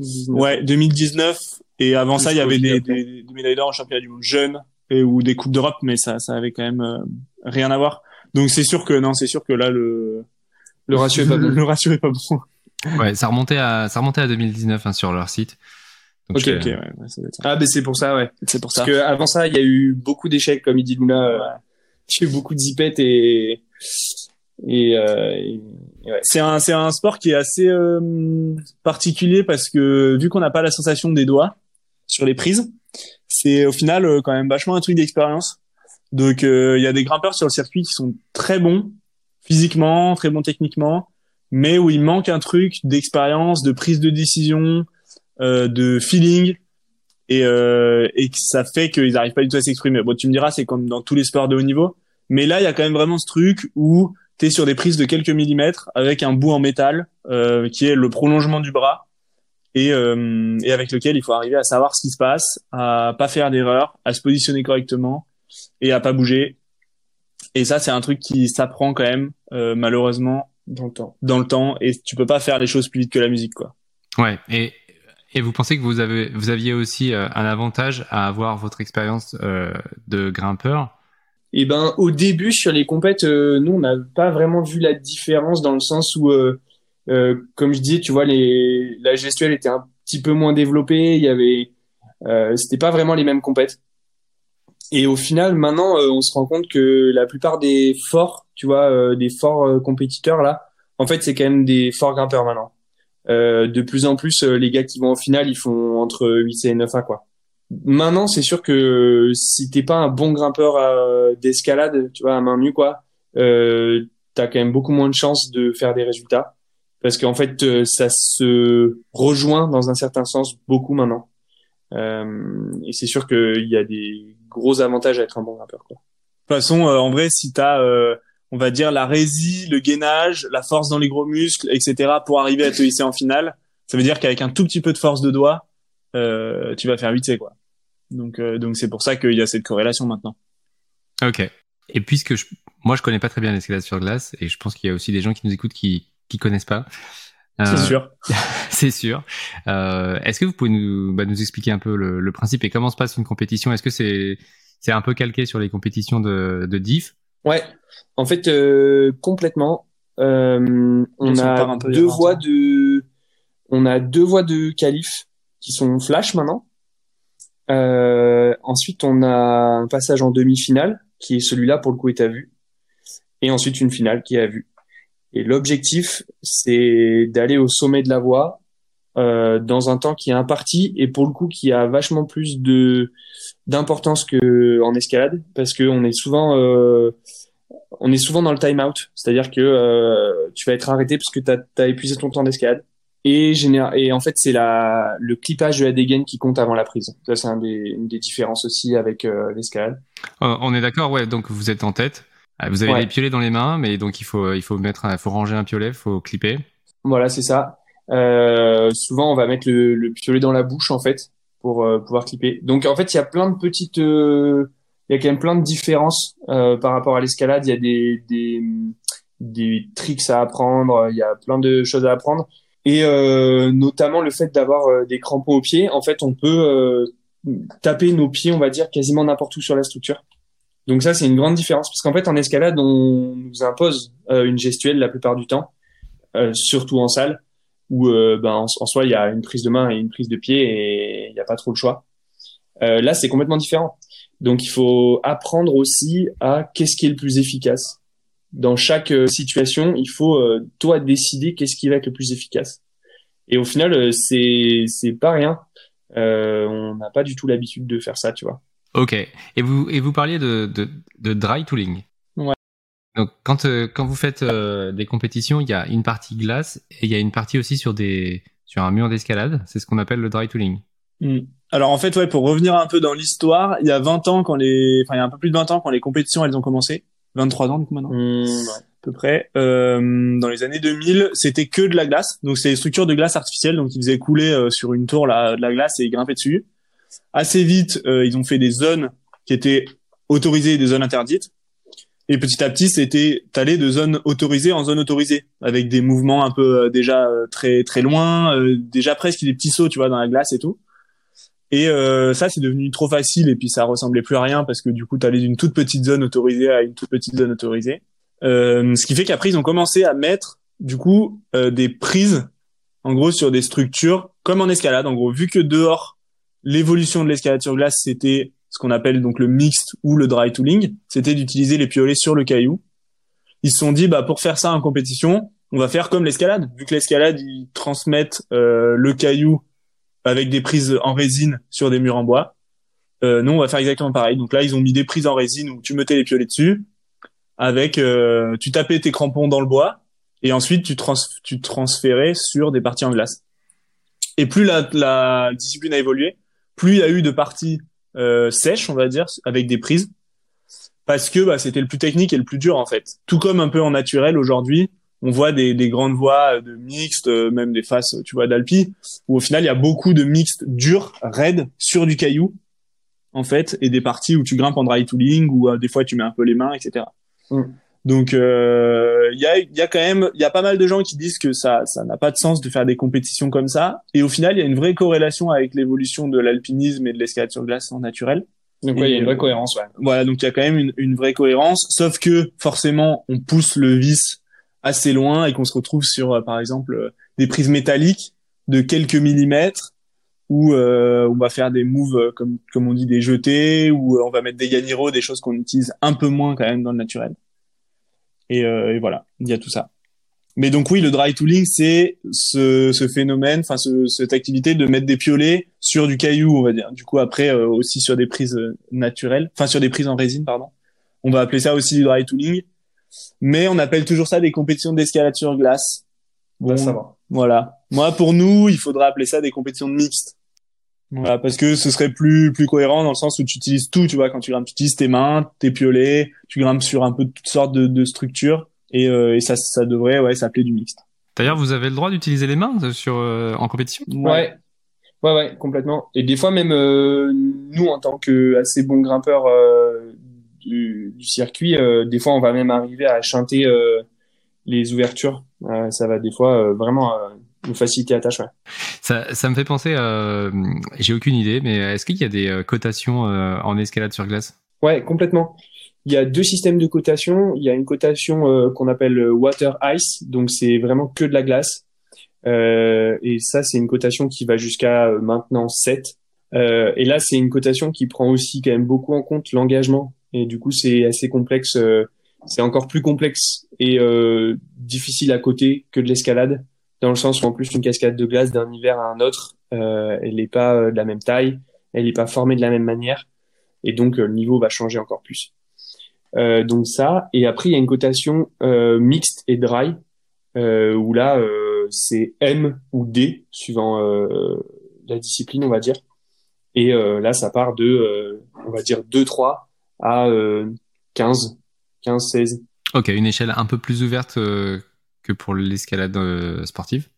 Euh, ouais, 2019. Et avant ça, il y avait des, des, des, médailles d'or en championnat du monde jeunes et, ou des coupes d'Europe, mais ça, ça avait quand même euh, rien à voir. Donc c'est sûr que non, c'est sûr que là le le ratio est pas <laughs> bon. Le ratio est pas bon. Ouais, ça remontait à ça remontait à 2019 hein, sur leur site. Donc ok, ok, ouais, ça ça. Ah, ben c'est pour ça, ouais. C'est pour ça. Parce que avant ça, il y a eu beaucoup d'échecs, comme il dit Luna. Euh, a <laughs> eu beaucoup de zipettes et et, euh, et ouais. c'est un c'est un sport qui est assez euh, particulier parce que vu qu'on n'a pas la sensation des doigts sur les prises, c'est au final euh, quand même vachement un truc d'expérience. Donc euh, il y a des grimpeurs sur le circuit qui sont très bons physiquement, très bon techniquement, mais où il manque un truc d'expérience, de prise de décision, de feeling, et, euh, et que ça fait qu'ils n'arrivent pas du tout à s'exprimer. Bon, tu me diras, c'est comme dans tous les sports de haut niveau, Mais là, il y a quand même vraiment ce truc où tu es sur des prises de quelques millimètres avec un bout en métal euh, qui est le prolongement du bras et, euh, et avec lequel il faut arriver à savoir ce qui se passe, à pas faire d'erreur, à se positionner correctement et à pas bouger. Et ça, c'est un truc qui s'apprend quand même, euh, malheureusement, dans le temps. dans le temps. Et tu peux pas faire les choses plus vite que la musique, quoi. Ouais. Et, et vous pensez que vous avez, vous aviez aussi euh, un avantage à avoir votre expérience euh, de grimpeur? Et ben au début sur les compètes, euh, nous on n'a pas vraiment vu la différence dans le sens où, comme je disais, tu vois, la gestuelle était un petit peu moins développée. Il y avait, c'était pas vraiment les mêmes compètes. Et au final, maintenant, on se rend compte que la plupart des forts, tu vois, des forts compétiteurs là, en fait, c'est quand même des forts grimpeurs maintenant. Euh, de plus en plus, euh, les gars qui vont en finale, ils font entre 8 et 9 A quoi. Maintenant, c'est sûr que si t'es pas un bon grimpeur euh, d'escalade, tu vois, à main nue, quoi, euh, t'as quand même beaucoup moins de chances de faire des résultats. Parce qu'en fait, ça se rejoint dans un certain sens beaucoup maintenant. Euh, et c'est sûr qu'il y a des gros avantages à être un bon grimpeur, quoi. De toute façon, euh, en vrai, si t'as, on va dire, la résie, le gainage, la force dans les gros muscles, etc., pour arriver à te hisser en finale, ça veut dire qu'avec un tout petit peu de force de doigt, euh, tu vas faire 8 quoi. Donc, euh, donc c'est pour ça qu'il y a cette corrélation maintenant. Ok. Et puisque je, moi je connais pas très bien l'escalade sur glace, et je pense qu'il y a aussi des gens qui nous écoutent qui qui connaissent pas. Euh, C'est sûr. <laughs> c'est sûr. Euh, Est-ce que vous pouvez nous bah, nous expliquer un peu le, le principe et comment se passe une compétition? Est-ce que c'est c'est un peu calqué sur les compétitions de, de diff? Ouais, en fait, euh, complètement. Euh, on a deux voies de, on a deux voies de qualif qui sont flash maintenant. Euh, ensuite, on a un passage en demi-finale qui est celui-là pour le coup est à vue, et ensuite une finale qui est à vue. Et l'objectif, c'est d'aller au sommet de la voie euh, dans un temps qui est imparti et pour le coup qui a vachement plus de d'importance que en escalade parce que on est souvent euh, on est souvent dans le time out, c'est-à-dire que euh, tu vas être arrêté parce que tu as, épuisé ton temps d'escalade. Et, et en fait, c'est la, le clippage de la dégaine qui compte avant la prise. Ça, c'est un des, une des différences aussi avec euh, l'escalade. Euh, On est d'accord, ouais. Donc vous êtes en tête. Euh, Vous avez Ouais. les piolets dans les mains, mais donc il faut il faut mettre un- faut ranger un piolet, faut clipper. Voilà, c'est ça. Euh, souvent, on va mettre le, le piolet dans la bouche, en fait, pour euh, pouvoir clipper. Donc, en fait, il y a plein de petites... euh, Il y a quand même plein de différences euh, par rapport à l'escalade. Il y a des, des, des tricks à apprendre, il y a plein de choses à apprendre. Et euh, notamment le fait d'avoir euh, des crampons aux pieds. En fait, on peut euh, taper nos pieds, on va dire, quasiment n'importe où sur la structure. Donc ça, c'est une grande différence. Parce qu'en fait, en escalade, on nous impose une gestuelle la plupart du temps, surtout en salle, où euh, ben, en, en soi, il y a une prise de main et une prise de pied et il n'y a pas trop le choix. Euh, là, c'est complètement différent. Donc, il faut apprendre aussi à qu'est-ce qui est le plus efficace. Dans chaque euh, situation, il faut euh, toi décider qu'est-ce qui va être le plus efficace. Et au final, c'est c'est pas rien. On n'a pas du tout l'habitude de faire ça, tu vois. Ok. Et vous et vous parliez de de, de dry tooling. Donc quand euh, quand vous faites euh, des compétitions, il y a une partie glace et il y a une partie aussi sur des sur un mur d'escalade. C'est ce qu'on appelle le dry tooling. Hmm. Alors en fait, ouais, pour revenir un peu dans l'histoire, il y a 20 ans quand les, enfin il y a un peu plus de 20 ans quand les compétitions elles ont commencé, 23 ans du coup maintenant. Hum, à peu près. Euh, dans les années 2000, c'était que de la glace. Donc c'est des structures de glace artificielle, donc ils faisaient couler euh, sur une tour là, de la glace et ils grimpaient dessus. Assez vite, euh, ils ont fait des zones qui étaient autorisées et des zones interdites. Et petit à petit, c'était t'allais de zone autorisée en zone autorisée, avec des mouvements un peu euh, déjà euh, très très loin, euh, déjà presque des petits sauts, tu vois, dans la glace et tout. Et euh, ça, c'est devenu trop facile et puis ça ressemblait plus à rien parce que du coup, t'allais d'une toute petite zone autorisée à une toute petite zone autorisée. Euh, ce qui fait qu'après, ils ont commencé à mettre, du coup, des prises, en gros, sur des structures, comme en escalade. En gros, vu que dehors, l'évolution de l'escalade sur glace, c'était ce qu'on appelle donc le mixed ou le dry tooling, c'était d'utiliser les piolets sur le caillou. Ils se sont dit, bah, pour faire ça en compétition, on va faire comme l'escalade. Vu que l'escalade, ils transmettent euh, le caillou avec des prises en résine sur des murs en bois. Euh, nous, on va faire exactement pareil. Donc là, ils ont mis des prises en résine où tu mettais les piolets dessus, avec euh, tu tapais tes crampons dans le bois et ensuite tu, trans tu transférais sur des parties en glace. Et plus la, la discipline a évolué, plus il y a eu de parties euh, sèches, on va dire, avec des prises. parce que bah, c'était le plus technique et le plus dur en fait. Tout comme un peu en naturel aujourd'hui, on voit des, des grandes voies de mixtes, euh, même des faces, tu vois, d'alpi, où au final il y a beaucoup de mixtes durs, raides, sur du caillou, en fait, et des parties où tu grimpes en dry tooling, où euh, des fois tu mets un peu les mains, etc. Donc euh, il y, a, y a quand même, il y a pas mal de gens qui disent que ça, ça n'a pas de sens de faire des compétitions comme ça, et au final il y a une vraie corrélation avec l'évolution de l'alpinisme et de l'escalade sur glace en naturel. Donc ouais, il y a une vraie cohérence, ouais. Voilà, donc il y a quand même une, une vraie cohérence, sauf que forcément on pousse le vice assez loin et qu'on se retrouve sur, euh, par exemple, euh, des prises métalliques de quelques millimètres où euh, on va faire des moves euh, comme comme on dit des jetés ou on va mettre des ganiro, des choses qu'on utilise un peu moins quand même dans le naturel. Et, euh, et voilà, il y a tout ça. Mais donc oui, le dry tooling, c'est ce, ce phénomène, enfin ce, cette activité de mettre des piolets sur du caillou, on va dire. Du coup, après euh, aussi sur des prises naturelles, enfin sur des prises en résine, pardon. On va appeler ça aussi du dry tooling mais on appelle toujours ça des compétitions d'escalade sur glace. Bon, ça va. Voilà. Moi, pour nous, il faudrait appeler ça des compétitions de mixtes. Voilà, parce que ce serait plus plus cohérent dans le sens où tu utilises tout, tu vois, quand tu grimpes, tu utilises tes mains, tes piolets, tu grimpes sur un peu toutes sortes de, de structures et, euh, et ça ça devrait ouais s'appeler du mixte. D'ailleurs, vous avez le droit d'utiliser les mains sur euh, en compétition? Ouais. ouais. Ouais, complètement. Et des fois même euh, nous en tant que assez bons grimpeurs euh, du, du circuit, euh, des fois on va même arriver à chanter euh, les ouvertures. Euh, ça va des fois vraiment nous faciliter la tâche. Ouais. Ça, ça me fait penser, euh, j'ai aucune idée, mais est-ce qu'il y a des cotations euh, en escalade sur glace? Ouais, complètement. Il y a deux systèmes de cotation. Il y a une cotation euh, qu'on appelle water ice, donc c'est vraiment que de la glace. et ça, c'est une cotation qui va jusqu'à maintenant 7. et là, c'est une cotation qui prend aussi quand même beaucoup en compte l'engagement et du coup c'est assez complexe euh, c'est encore plus complexe et euh, difficile à côté que de l'escalade dans le sens où en plus une cascade de glace d'un hiver à un autre euh, elle n'est pas euh, de la même taille elle n'est pas formée de la même manière et donc le niveau va changer encore plus donc ça et après il y a une cotation mixte et dry où là c'est M ou D suivant la discipline on va dire et là ça part de on va dire 2 3 à 15, 15, 16. Ok, une échelle un peu plus ouverte euh, que pour l'escalade euh, sportive?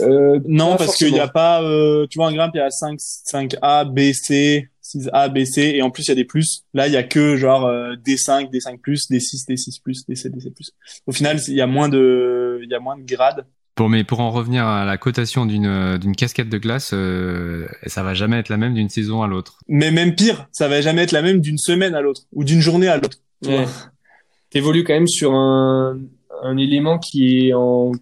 Euh, Non, parce qu'il n'y a pas, euh, tu vois, un grimpe, il y a 5, 5A, B, C, 6A, B, C, et en plus, il y a des plus. Là, il y a que genre D5, D5+, D6, D6+, D7, D7+. Au final, il y a moins de, il y a moins de grades. Bon, mais pour en revenir à la cotation d'une d'une cascade de glace, euh, ça va jamais être la même d'une saison à l'autre. Mais même pire, ça va jamais être la même d'une semaine à l'autre ou d'une journée à l'autre. Ouais. T'évolues quand même sur un, un élément qui est en,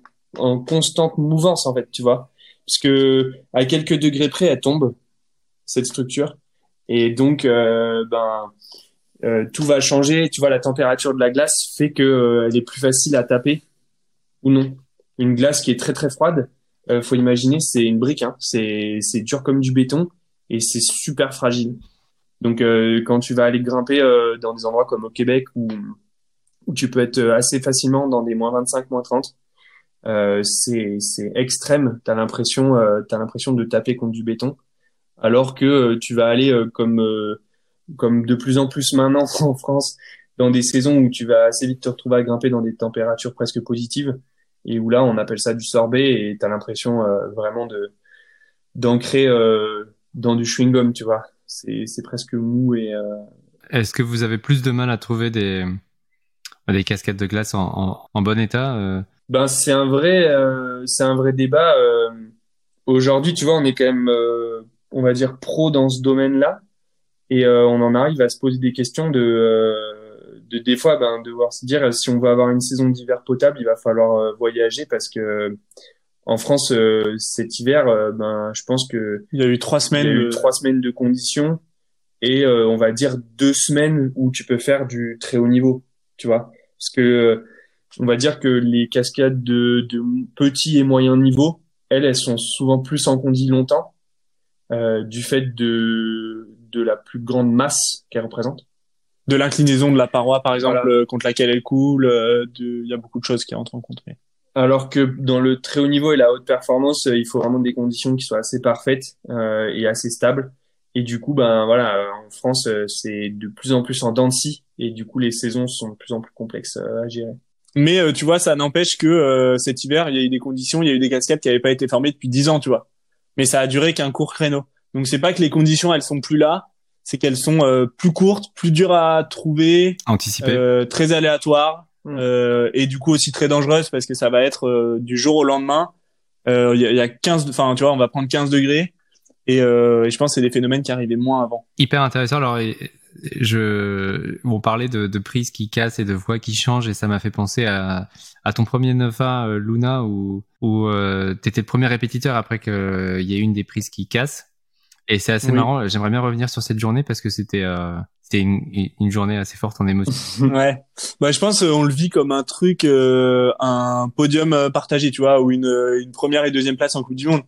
constante mouvance en fait, tu vois, parce que à quelques degrés près, elle tombe cette structure et donc euh, ben euh, tout va changer. Tu vois, la température de la glace fait que euh, elle est plus facile à taper ou non une glace qui est très très froide, faut imaginer c'est une brique, hein. c'est dur comme du béton et c'est super fragile. Donc quand tu vas aller grimper dans des endroits comme au Québec où où tu peux être assez facilement dans des moins 25, moins 30, euh, c'est extrême. T'as l'impression euh, t'as l'impression de taper contre du béton, alors que euh, tu vas aller euh, comme comme de plus en plus maintenant <laughs> en France dans des saisons où tu vas assez vite te retrouver à grimper dans des températures presque positives et où là on appelle ça du sorbet et tu as l'impression euh, vraiment de d'ancrer euh, dans du chewing gum tu vois. C'est presque mou et euh... est-ce que vous avez plus de mal à trouver des des cascades de glace en, en, en bon état euh. Ben c'est un vrai euh, c'est un vrai débat aujourd'hui tu vois on est quand même on va dire pro dans ce domaine là et on en arrive à se poser des questions de de des fois ben, devoir se dire si on veut avoir une saison d'hiver potable, il va falloir euh, voyager parce que en France euh, cet hiver, euh, ben je pense que il y a eu trois semaines, il y a eu trois semaines de conditions et on va dire deux semaines où tu peux faire du très haut niveau, tu vois, parce que on va dire que les cascades de, de petit et moyen niveau, elles, elles sont souvent plus en condi longtemps euh, du fait de de la plus grande masse qu'elles représentent de l'inclinaison de la paroi, par exemple, voilà. contre laquelle elle coule. Euh, il y a beaucoup de choses qui entrent en compte. Mais... Alors que dans le très haut niveau et la haute performance, il faut vraiment des conditions qui soient assez parfaites euh, et assez stables. Et du coup, ben voilà, en France, c'est de plus en plus en dents de scie, et du coup, les saisons sont de plus en plus complexes à gérer. Mais tu vois, ça n'empêche que cet hiver, il y a eu des conditions, il y a eu des cascades qui n'avaient pas été formées depuis dix ans, tu vois. Mais ça a duré qu'un court créneau. Donc c'est pas que les conditions elles sont plus là, c'est qu'elles sont euh, plus courtes, plus dures à trouver, anticipées, euh, très aléatoires mm. euh, et du coup aussi très dangereuses parce que ça va être euh, du jour au lendemain. Il y, y, a 15, enfin tu vois, on va prendre 15 degrés et, et je pense que c'est des phénomènes qui arrivaient moins avant. Hyper intéressant. Alors je, on parlait de, de prises qui cassent et de voix qui changent et ça m'a fait penser à, à ton premier 9A Luna où où t'étais le premier répétiteur après qu'il y ait une des prises qui casse et c'est assez marrant. J'aimerais bien revenir sur cette journée parce que c'était euh, c'était une, une, journée assez forte en émotion. <laughs> ouais. Bah je pense euh, on le vit comme un truc, euh, un podium euh, partagé, tu vois, ou une, une première et deuxième place en Coupe du Monde,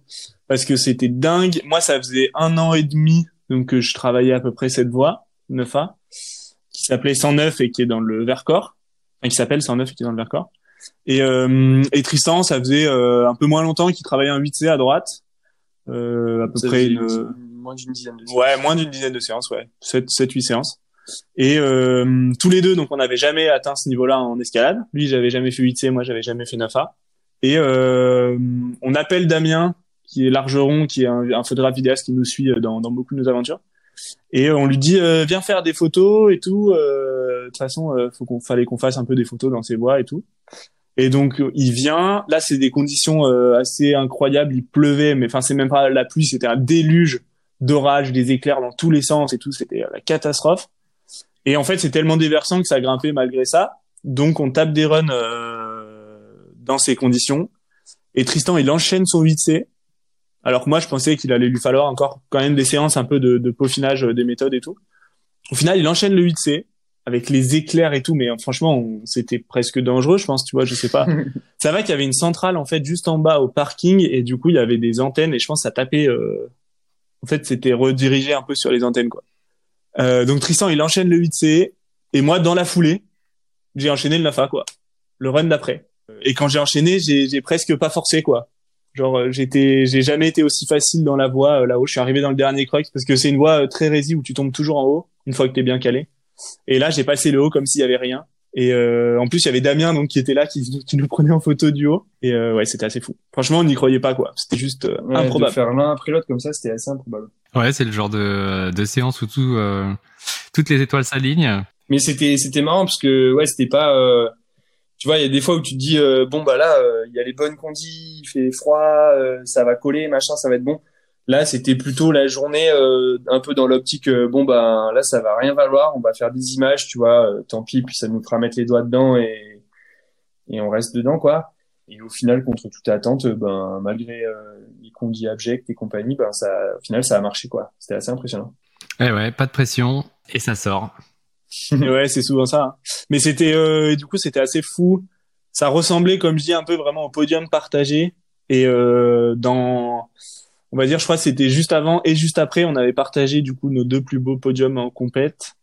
parce que c'était dingue. Moi, ça faisait un an et demi donc que je travaillais à peu près cette voie 9A qui s'appelait 109 et qui est dans le Vercors, enfin qui s'appelle 109 et qui est dans le Vercors. Et, euh, et Tristan, ça faisait un peu moins longtemps qu'il travaillait en 8C à droite, euh, à peu près une moins d'une dizaine de séances. Ouais, moins d'une dizaine de séances, ouais. 7, 7 8 séances. Et euh, tous les deux, donc on n'avait jamais atteint ce niveau-là en escalade. Lui, j'avais jamais fait 8C, moi j'avais jamais fait 9A. Et euh, on appelle Damien, qui est largeron, qui est un, un photographe vidéaste qui nous suit dans, dans beaucoup de nos aventures. Et on lui dit euh, viens faire des photos et tout. Euh, de toute façon, euh, faut qu'on fallait qu'on fasse un peu des photos dans ses bois et tout. Et donc il vient. Là, c'est des conditions assez incroyables. Il pleuvait, mais enfin c'est même pas la pluie, c'était un déluge d'orage, des éclairs dans tous les sens et tout, c'était la catastrophe. Et en fait, c'est tellement déversant que ça a grimpé malgré ça. Donc on tape des runs euh, dans ces conditions. Et Tristan, il enchaîne son 8C. Alors que moi, je pensais qu'il allait lui falloir encore quand même des séances un peu de, de peaufinage des méthodes et tout. Au final, il enchaîne le 8C avec les éclairs et tout, mais franchement, c'était presque dangereux, je pense, tu vois, je sais pas. <laughs> ça va qu'il y avait une centrale en fait juste en bas au parking et du coup, il y avait des antennes et je pense que ça tapait euh, en fait, c'était redirigé un peu sur les antennes, quoi. Euh, donc Tristan, il enchaîne le 8C, et moi, dans la foulée, j'ai enchaîné le NAFA, quoi. Le run d'après. Et quand j'ai enchaîné, j'ai presque pas forcé, quoi. Genre, euh, j'étais, j'ai jamais été aussi facile dans la voie euh, là-haut. Je suis arrivé dans le dernier crux parce que c'est une voie euh, très résie où tu tombes toujours en haut une fois que t'es bien calé. Et là, j'ai passé le haut comme s'il y avait rien. Et euh, en plus, il y avait Damien donc qui était là, qui, qui nous prenait en photo du haut. Et euh, ouais, c'était assez fou. Franchement, on n'y croyait pas quoi. C'était juste euh, improbable. De faire l'un après l'autre comme ça, c'était assez improbable. Ouais, c'est le genre de, de séance où tout, euh, toutes les étoiles s'alignent. Mais c'était c'était marrant parce que ouais, c'était pas. Euh, tu vois, il y a des fois où tu te dis bon bah là, il y a les bonnes conditions, il fait froid, ça va coller, machin, ça va être bon. Là, c'était plutôt la journée euh, un peu dans l'optique euh, bon ben là ça va rien valoir, on va faire des images, tu vois, euh, tant pis, puis ça nous fera mettre les doigts dedans et et on reste dedans quoi. Et au final, contre toute attente, ben malgré les conditions abjects et compagnie, ben ça, au final, ça a marché quoi. C'était assez impressionnant. Eh ouais, pas de pression et ça sort. <laughs> ouais, c'est souvent ça. Hein. Mais c'était du coup c'était assez fou. Ça ressemblait, comme je dis, un peu vraiment au podium partagé. Et dans on va dire, je crois que c'était juste avant et juste après, on avait partagé du coup nos deux plus beaux podiums en compète.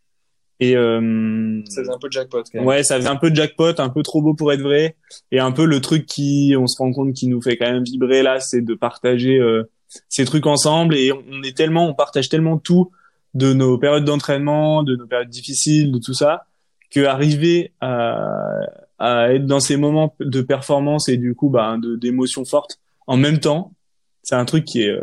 Et euh, ça faisait un peu de jackpot. Quand même. Ouais, ça faisait un peu de jackpot, un peu trop beau pour être vrai, et un peu le truc qui, on se rend compte, qui nous fait quand même vibrer là, c'est de partager euh, ces trucs ensemble. Et on est tellement, on partage tellement tout de nos périodes d'entraînement, de nos périodes difficiles, de tout ça, que arriver à, à être dans ces moments de performance et du coup, bah, d'émotions fortes en même temps, c'est un truc qui est euh,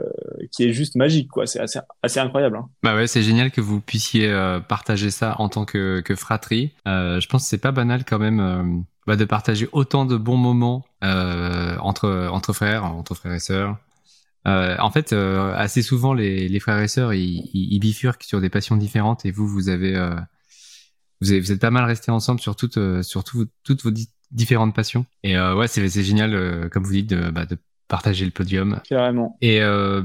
qui est juste magique quoi. C'est assez assez incroyable hein. bah ouais c'est génial que vous puissiez euh, partager ça en tant que que fratrie. Euh, je pense que c'est pas banal quand même euh, bah, de partager autant de bons moments entre entre frères entre frères et sœurs en fait assez souvent les les frères et sœurs ils, ils, bifurquent sur des passions différentes et vous vous avez vous, avez, vous êtes pas mal restés ensemble sur toutes sur tout, toutes vos différentes passions et ouais c'est génial comme vous dites de, bah, de partager le podium. Carrément. Et euh,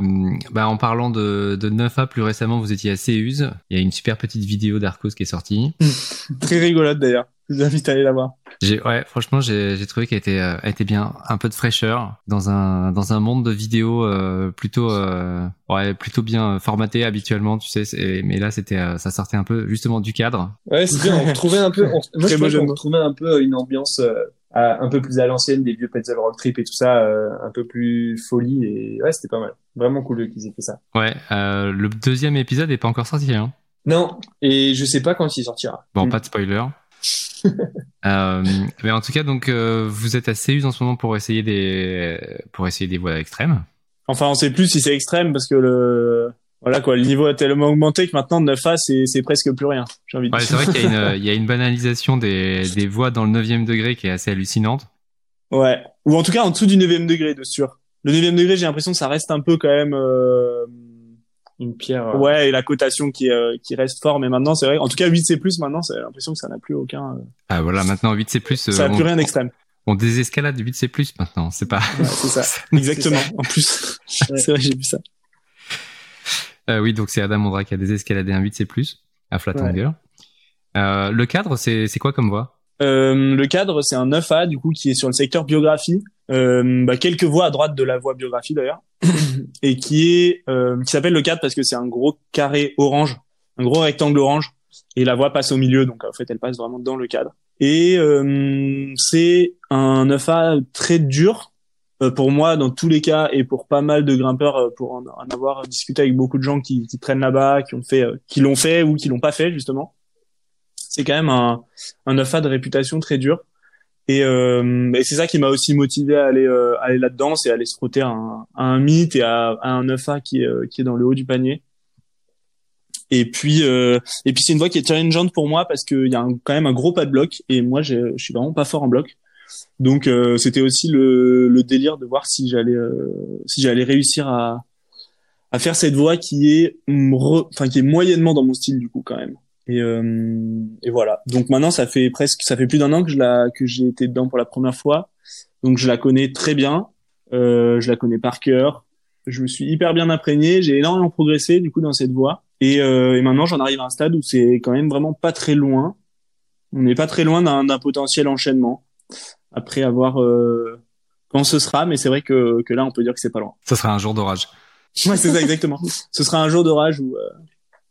bah, en parlant de, de 9A, plus récemment, vous étiez à Céuse. Il y a une super petite vidéo d'Arcos qui est sortie. <laughs> Très rigolote d'ailleurs. Je vous invite à aller la voir. Ouais, franchement, j'ai, trouvé qu'elle était, euh, était bien, un peu de fraîcheur dans un dans un monde de vidéos euh, plutôt euh, ouais plutôt bien formaté habituellement, tu sais. Mais là, c'était, euh, ça sortait un peu justement du cadre. Ouais, c'est bien. On retrouvait un peu. On, moi, je on retrouvait un peu une ambiance un peu plus à l'ancienne, des vieux Pencil Rock Trip et tout ça, un peu plus folie. Et ouais, c'était pas mal. Vraiment cool qu'ils aient fait ça. Ouais, le deuxième épisode est pas encore sorti, hein Non, et je sais pas quand il sortira. Bon, mm. pas de spoiler. <laughs> euh, mais en tout cas, donc vous êtes assez usé en ce moment pour essayer des pour essayer des voies extrêmes. Enfin, on sait plus si c'est extrême parce que le voilà quoi, le niveau a tellement augmenté que maintenant 9A c'est c'est presque plus rien. J'ai envie de ouais, c'est vrai qu'il y a une <laughs> il y a une banalisation des des voies dans le 9 degré qui est assez hallucinante. Ouais, ou en tout cas en dessous du 9 degré de sûr. Le 9 degré, j'ai l'impression que ça reste un peu quand même euh... une pierre. Euh, ouais, et la cotation qui euh, qui reste fort mais maintenant c'est vrai en tout cas 8C+ maintenant, j'ai l'impression que ça n'a plus aucun euh, Ah voilà, maintenant 8C+, ça n'a plus rien d'extrême on désescalade 8C+, maintenant, c'est pas... <laughs> c'est ça, exactement, en plus. <laughs> c'est vrai, j'ai vu ça. Euh, oui, donc c'est Adam Ondra qui a désescaladé un 8C+, à Flat euh, le cadre, c'est quoi comme voie? Euh, Le cadre, c'est un 9A, du coup, qui est sur le secteur biographie. Bah, quelques voies à droite de la voie biographie, d'ailleurs. <coughs> et qui est qui s'appelle le cadre parce que c'est un gros carré orange, un gros rectangle orange. Et la voie passe au milieu, donc en fait, elle passe vraiment dans le cadre. Et euh, c'est un 9A très dur euh, pour moi dans tous les cas et pour pas mal de grimpeurs euh, pour en, avoir discuté avec beaucoup de gens qui, qui traînent là-bas, qui ont fait, qui l'ont fait ou qui l'ont pas fait justement. C'est quand même un, un 9A de réputation très dur. Et, euh, et c'est ça qui m'a aussi motivé à aller, aller là-dedans, c'est aller se à un, à un mythe et à, à un 9A qui est, qui est dans le haut du panier. Et puis, euh, et puis c'est une voie qui est challengeante pour moi parce qu'il y a quand même un gros pas de bloc et moi je suis vraiment pas fort en bloc. Donc euh, c'était aussi le, le, délire de voir si j'allais euh, si j'allais réussir à, à faire cette voie qui est enfin qui est moyennement dans mon style du coup quand même. Et, euh, et voilà. Donc maintenant ça fait presque ça fait plus d'un an que je la que j'ai été dedans pour la première fois. Donc je la connais très bien. Euh, je la connais par cœur. Je me suis hyper bien imprégné. J'ai énormément progressé du coup dans cette voie. Et, euh, et maintenant, j'en arrive à un stade où c'est quand même vraiment pas très loin. On n'est pas très loin d'un potentiel enchaînement. Après avoir euh, quand ce sera, mais c'est vrai que, que là, on peut dire que c'est pas loin. Ce sera un jour d'orage. Ouais, c'est ça exactement. ce sera un jour d'orage où, euh,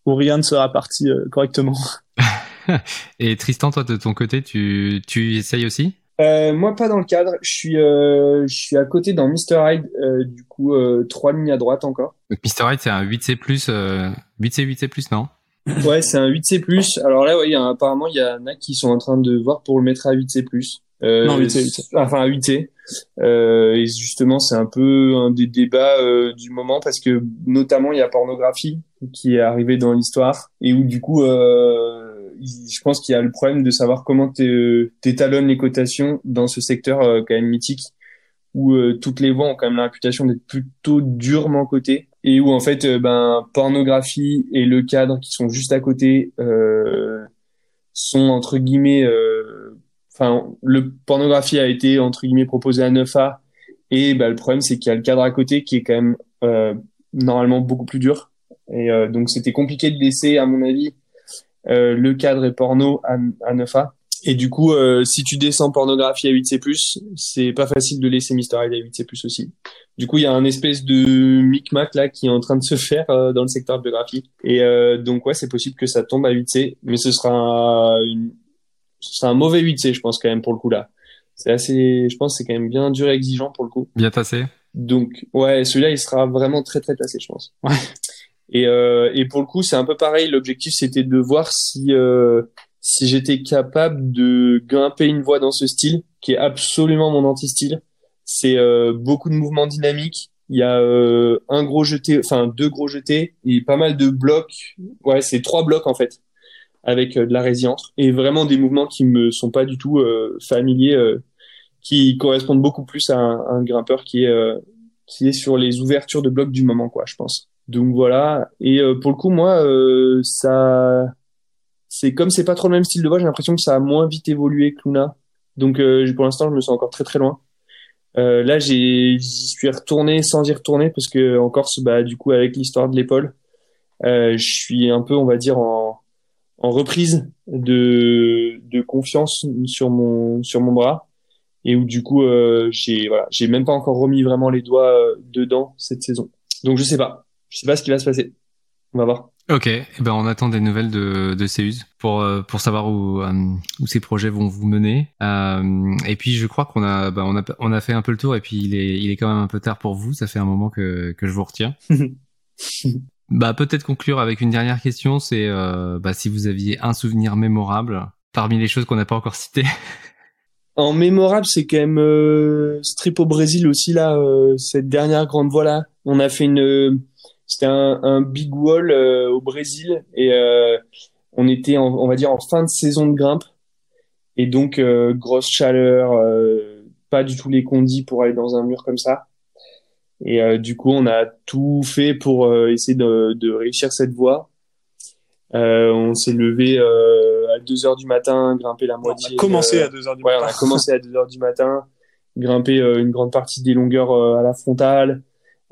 où rien ne sera parti euh, correctement. <laughs> <laughs> Et Tristan, toi de ton côté, tu, tu essayes aussi? Euh, moi, pas dans le cadre. Je suis, euh, je suis à côté dans Mr. Hyde, euh, du coup, euh, trois lignes à droite encore. Donc, Mr. Hyde, c'est un 8C+, 8C, 8C+, non? Ouais, c'est un 8C+. Alors là, ouais, y a, apparemment, il y en a qui sont en train de voir pour le mettre à 8C+. Euh, non, 8C, 8C. Enfin, à 8C. Euh, et justement, c'est un peu un des débats euh, du moment parce que notamment, il y a pornographie qui est arrivé dans l'histoire et où du coup, euh, je pense qu'il y a le problème de savoir comment t'étalonnes les cotations dans ce secteur euh, quand même mythique où euh, toutes les voies ont quand même la d'être plutôt durement cotées et où en fait euh, ben pornographie et le cadre qui sont juste à côté sont entre guillemets enfin le pornographie a été entre guillemets proposé à 9A et ben, le problème c'est qu'il y a le cadre à côté qui est quand même normalement beaucoup plus dur et donc c'était compliqué de laisser à mon avis euh, le cadre est porno à, à 9A. Et du coup, euh, si tu descends pornographie à 8C+, c'est pas facile de laisser Mr. Hyde à 8C+, aussi. Du coup, il y a un espèce de micmac là qui est en train de se faire euh, dans le secteur biographie. Et donc ouais, c'est possible que ça tombe à 8C, mais ce sera une... ce sera un mauvais 8C, je pense quand même pour le coup là. C'est assez, je pense, c'est quand même bien dur et exigeant pour le coup. Bien tassé. Donc ouais, celui-là, il sera vraiment très très tassé, je pense. Ouais. Et, euh, et pour le coup, c'est un peu pareil. L'objectif, c'était de voir si euh, si j'étais capable de grimper une voie dans ce style, qui est absolument mon anti-style. C'est euh, beaucoup de mouvements dynamiques. Il y a euh, un gros jeté, enfin deux gros jetés et pas mal de blocs. Ouais, c'est trois blocs en fait, avec euh, de la résilience et vraiment des mouvements qui me sont pas du tout familiers, qui correspondent beaucoup plus à un, un grimpeur qui est qui est sur les ouvertures de blocs du moment, quoi, je pense. Donc voilà. Et euh, pour le coup, moi, euh, ça, c'est comme c'est pas trop le même style de voix, j'ai l'impression que ça a moins vite évolué que Luna. Donc euh, pour l'instant, je me sens encore très très loin. là, j'ai, j'y suis retourné sans y retourner parce que en Corse, bah du coup, avec l'histoire de l'épaule, je suis un peu, on va dire, en, en reprise de, de confiance sur mon sur mon bras et où du coup, j'ai voilà, j'ai même pas encore remis vraiment les doigts dedans cette saison. Donc je sais pas je sais pas ce qui va se passer. On va voir. Ok, eh ben on attend des nouvelles de, de Céus pour euh, pour savoir où euh, où ces projets vont vous mener. Euh, et puis je crois qu'on a bah, on a on a fait un peu le tour et puis il est il est quand même un peu tard pour vous. Ça fait un moment que que je vous retiens. <laughs> bah peut-être conclure avec une dernière question, c'est bah, si vous aviez un souvenir mémorable parmi les choses qu'on n'a pas encore citées. <laughs> En mémorable, c'est quand même Strip au Brésil aussi là, cette dernière grande voie là. On a fait une c'était un, un, big wall euh, au Brésil et euh, on était, en, on va dire, en fin de saison de grimpe. Et donc, euh, grosse chaleur, pas du tout les condis pour aller dans un mur comme ça. Et du coup, on a tout fait pour essayer de, de, réussir cette voie. on s'est levé à 2 heures du matin, grimper la moitié. On a commencé à 2 heures du ouais, matin. on a commencé à 2 heures du matin, grimper une grande partie des longueurs à la frontale.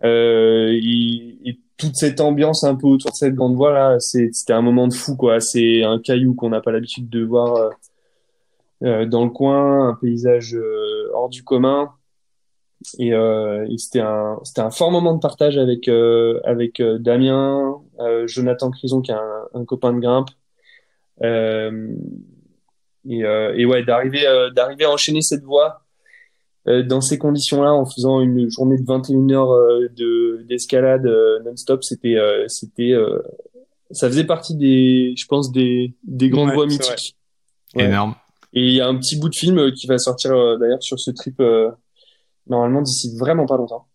Euh, et, et, toute cette ambiance un peu autour de cette grande voie là, c'était un moment de fou quoi. C'est un caillou qu'on n'a pas l'habitude de voir euh, euh, dans le coin, un paysage euh, hors du commun. Et, euh, et c'était un c'était un fort moment de partage avec euh, avec Damien, Jonathan Crison qui est un, un copain de grimpe. et, et ouais d'arriver d'arriver à enchaîner cette voie euh, dans ces conditions-là, en faisant une journée de 21 heures euh, de d'escalade euh, non-stop, c'était c'était ça faisait partie des, je pense, des des grandes voies mythiques. Énorme. Et il y a un petit bout de film qui va sortir d'ailleurs sur ce trip normalement d'ici vraiment pas longtemps.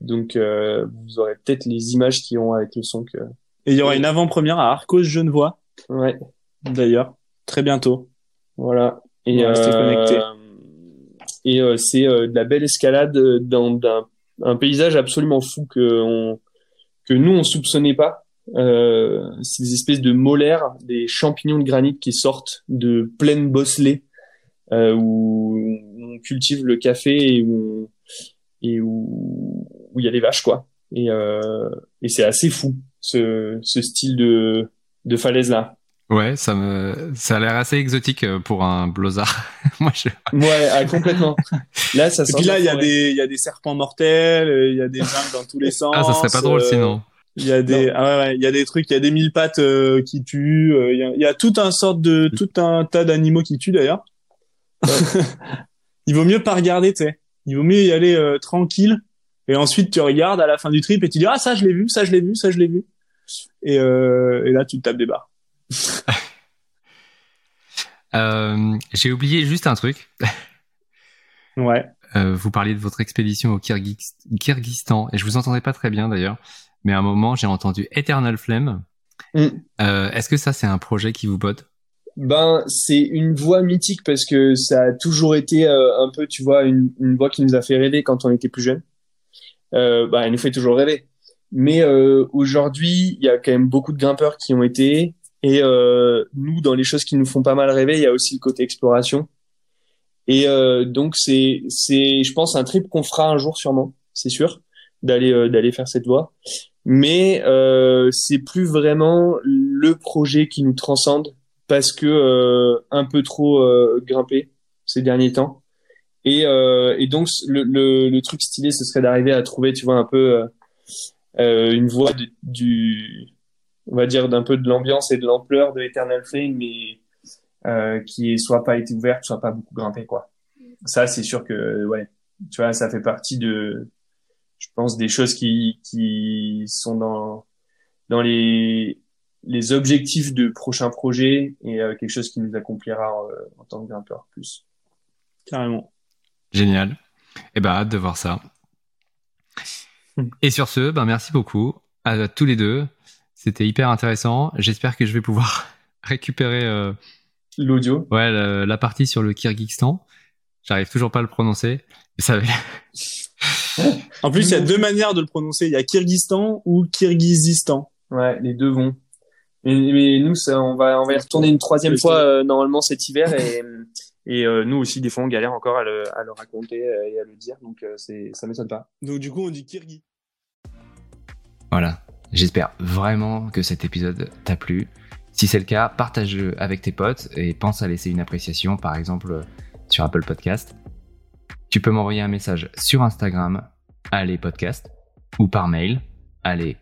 Donc vous aurez peut-être les images qui ont avec le son que. Et il y aura une avant-première à Arcos Genevois. Ouais. D'ailleurs, très bientôt. Voilà. Et restez connectés et euh, c'est euh, de la belle escalade euh, dans un, un paysage absolument fou que on, que nous on soupçonnait pas. Euh, c'est des espèces de molaires, des champignons de granit qui sortent de pleines bosselets euh, où on cultive le café et où et où où il y a des vaches quoi. Et, euh, et c'est assez fou ce, ce style de de falaise là. Ouais, ça me, ça a l'air assez exotique euh, pour un blozard. <laughs> Moi, je... Ouais, ah, complètement. Là, ça. Et puis là, il y a des, il y a des serpents mortels, euh, il y a des jungles dans tous les sens. Ah, ça serait pas drôle euh, sinon. Il y a des, ah ouais, ouais, il y a des trucs, il y a des mille pattes qui tuent. Il y, a, il y a tout un sorte de, tout un tas d'animaux qui tuent d'ailleurs. <laughs> il vaut mieux pas regarder, tu sais. Il vaut mieux y aller tranquille. Et ensuite, tu regardes à la fin du trip et tu dis ah ça je l'ai vu, ça je l'ai vu, ça je l'ai vu. Et, et là, tu te tapes des barres. <laughs> Euh, j'ai oublié juste un truc. <laughs> ouais. Euh, vous parliez de votre expédition au Kyrgyzstan et je vous entendais pas très bien d'ailleurs, mais à un moment j'ai entendu Eternal Flame. Mm. Euh, est-ce que ça c'est un projet qui vous botte? Ben c'est une voix mythique parce que ça a toujours été un peu, tu vois, une, une voix qui nous a fait rêver quand on était plus jeune. ben elle nous fait toujours rêver. Mais aujourd'hui, il y a quand même beaucoup de grimpeurs qui ont été et euh, nous, dans les choses qui nous font pas mal rêver, il y a aussi le côté exploration. Et euh, donc c'est c'est je pense un trip qu'on fera un jour sûrement, c'est sûr, d'aller euh, d'aller faire cette voie. Mais euh, c'est plus vraiment le projet qui nous transcende parce que euh, un peu trop euh, grimpé ces derniers temps. Et, et donc le, le, le, truc stylé, ce serait d'arriver à trouver, tu vois, un peu une voie du on va dire, d'un peu de l'ambiance et de l'ampleur de Eternal Flame, mais euh, qui soit pas été ouverte, soit pas beaucoup grimpé, quoi. Ça, c'est sûr que, ouais, tu vois, ça fait partie de, je pense, des choses qui, qui sont dans, dans les, les objectifs de prochains projets et euh, quelque chose qui nous accomplira euh, en tant que grimpeur plus. Carrément. Génial. Eh ben, hâte de voir ça. Hmm. Et sur ce, ben, merci beaucoup à tous les deux. C'était hyper intéressant. J'espère que je vais pouvoir <laughs> récupérer euh, l'audio. Ouais, la, partie sur le Kyrgyzstan. J'arrive toujours pas à le prononcer. Ça en plus, il y a deux manières de le prononcer. Il y a Kyrgyzstan ou Kyrgyzistan. Ouais, les deux vont. Mais, nous, ça, on va, on va y retourner une troisième fois euh, normalement cet hiver et, <laughs> et euh, nous aussi des fois on galère encore à le, à le raconter et à le dire, donc c'est, ça m'étonne pas. Donc du coup, on dit Kyrgy. Voilà. J'espère vraiment que cet épisode t'a plu. Si c'est le cas, partage-le avec tes potes et pense à laisser une appréciation, par exemple sur Apple Podcast. Tu peux m'envoyer un message sur Instagram, Allez Podcast, ou par mail, Allez,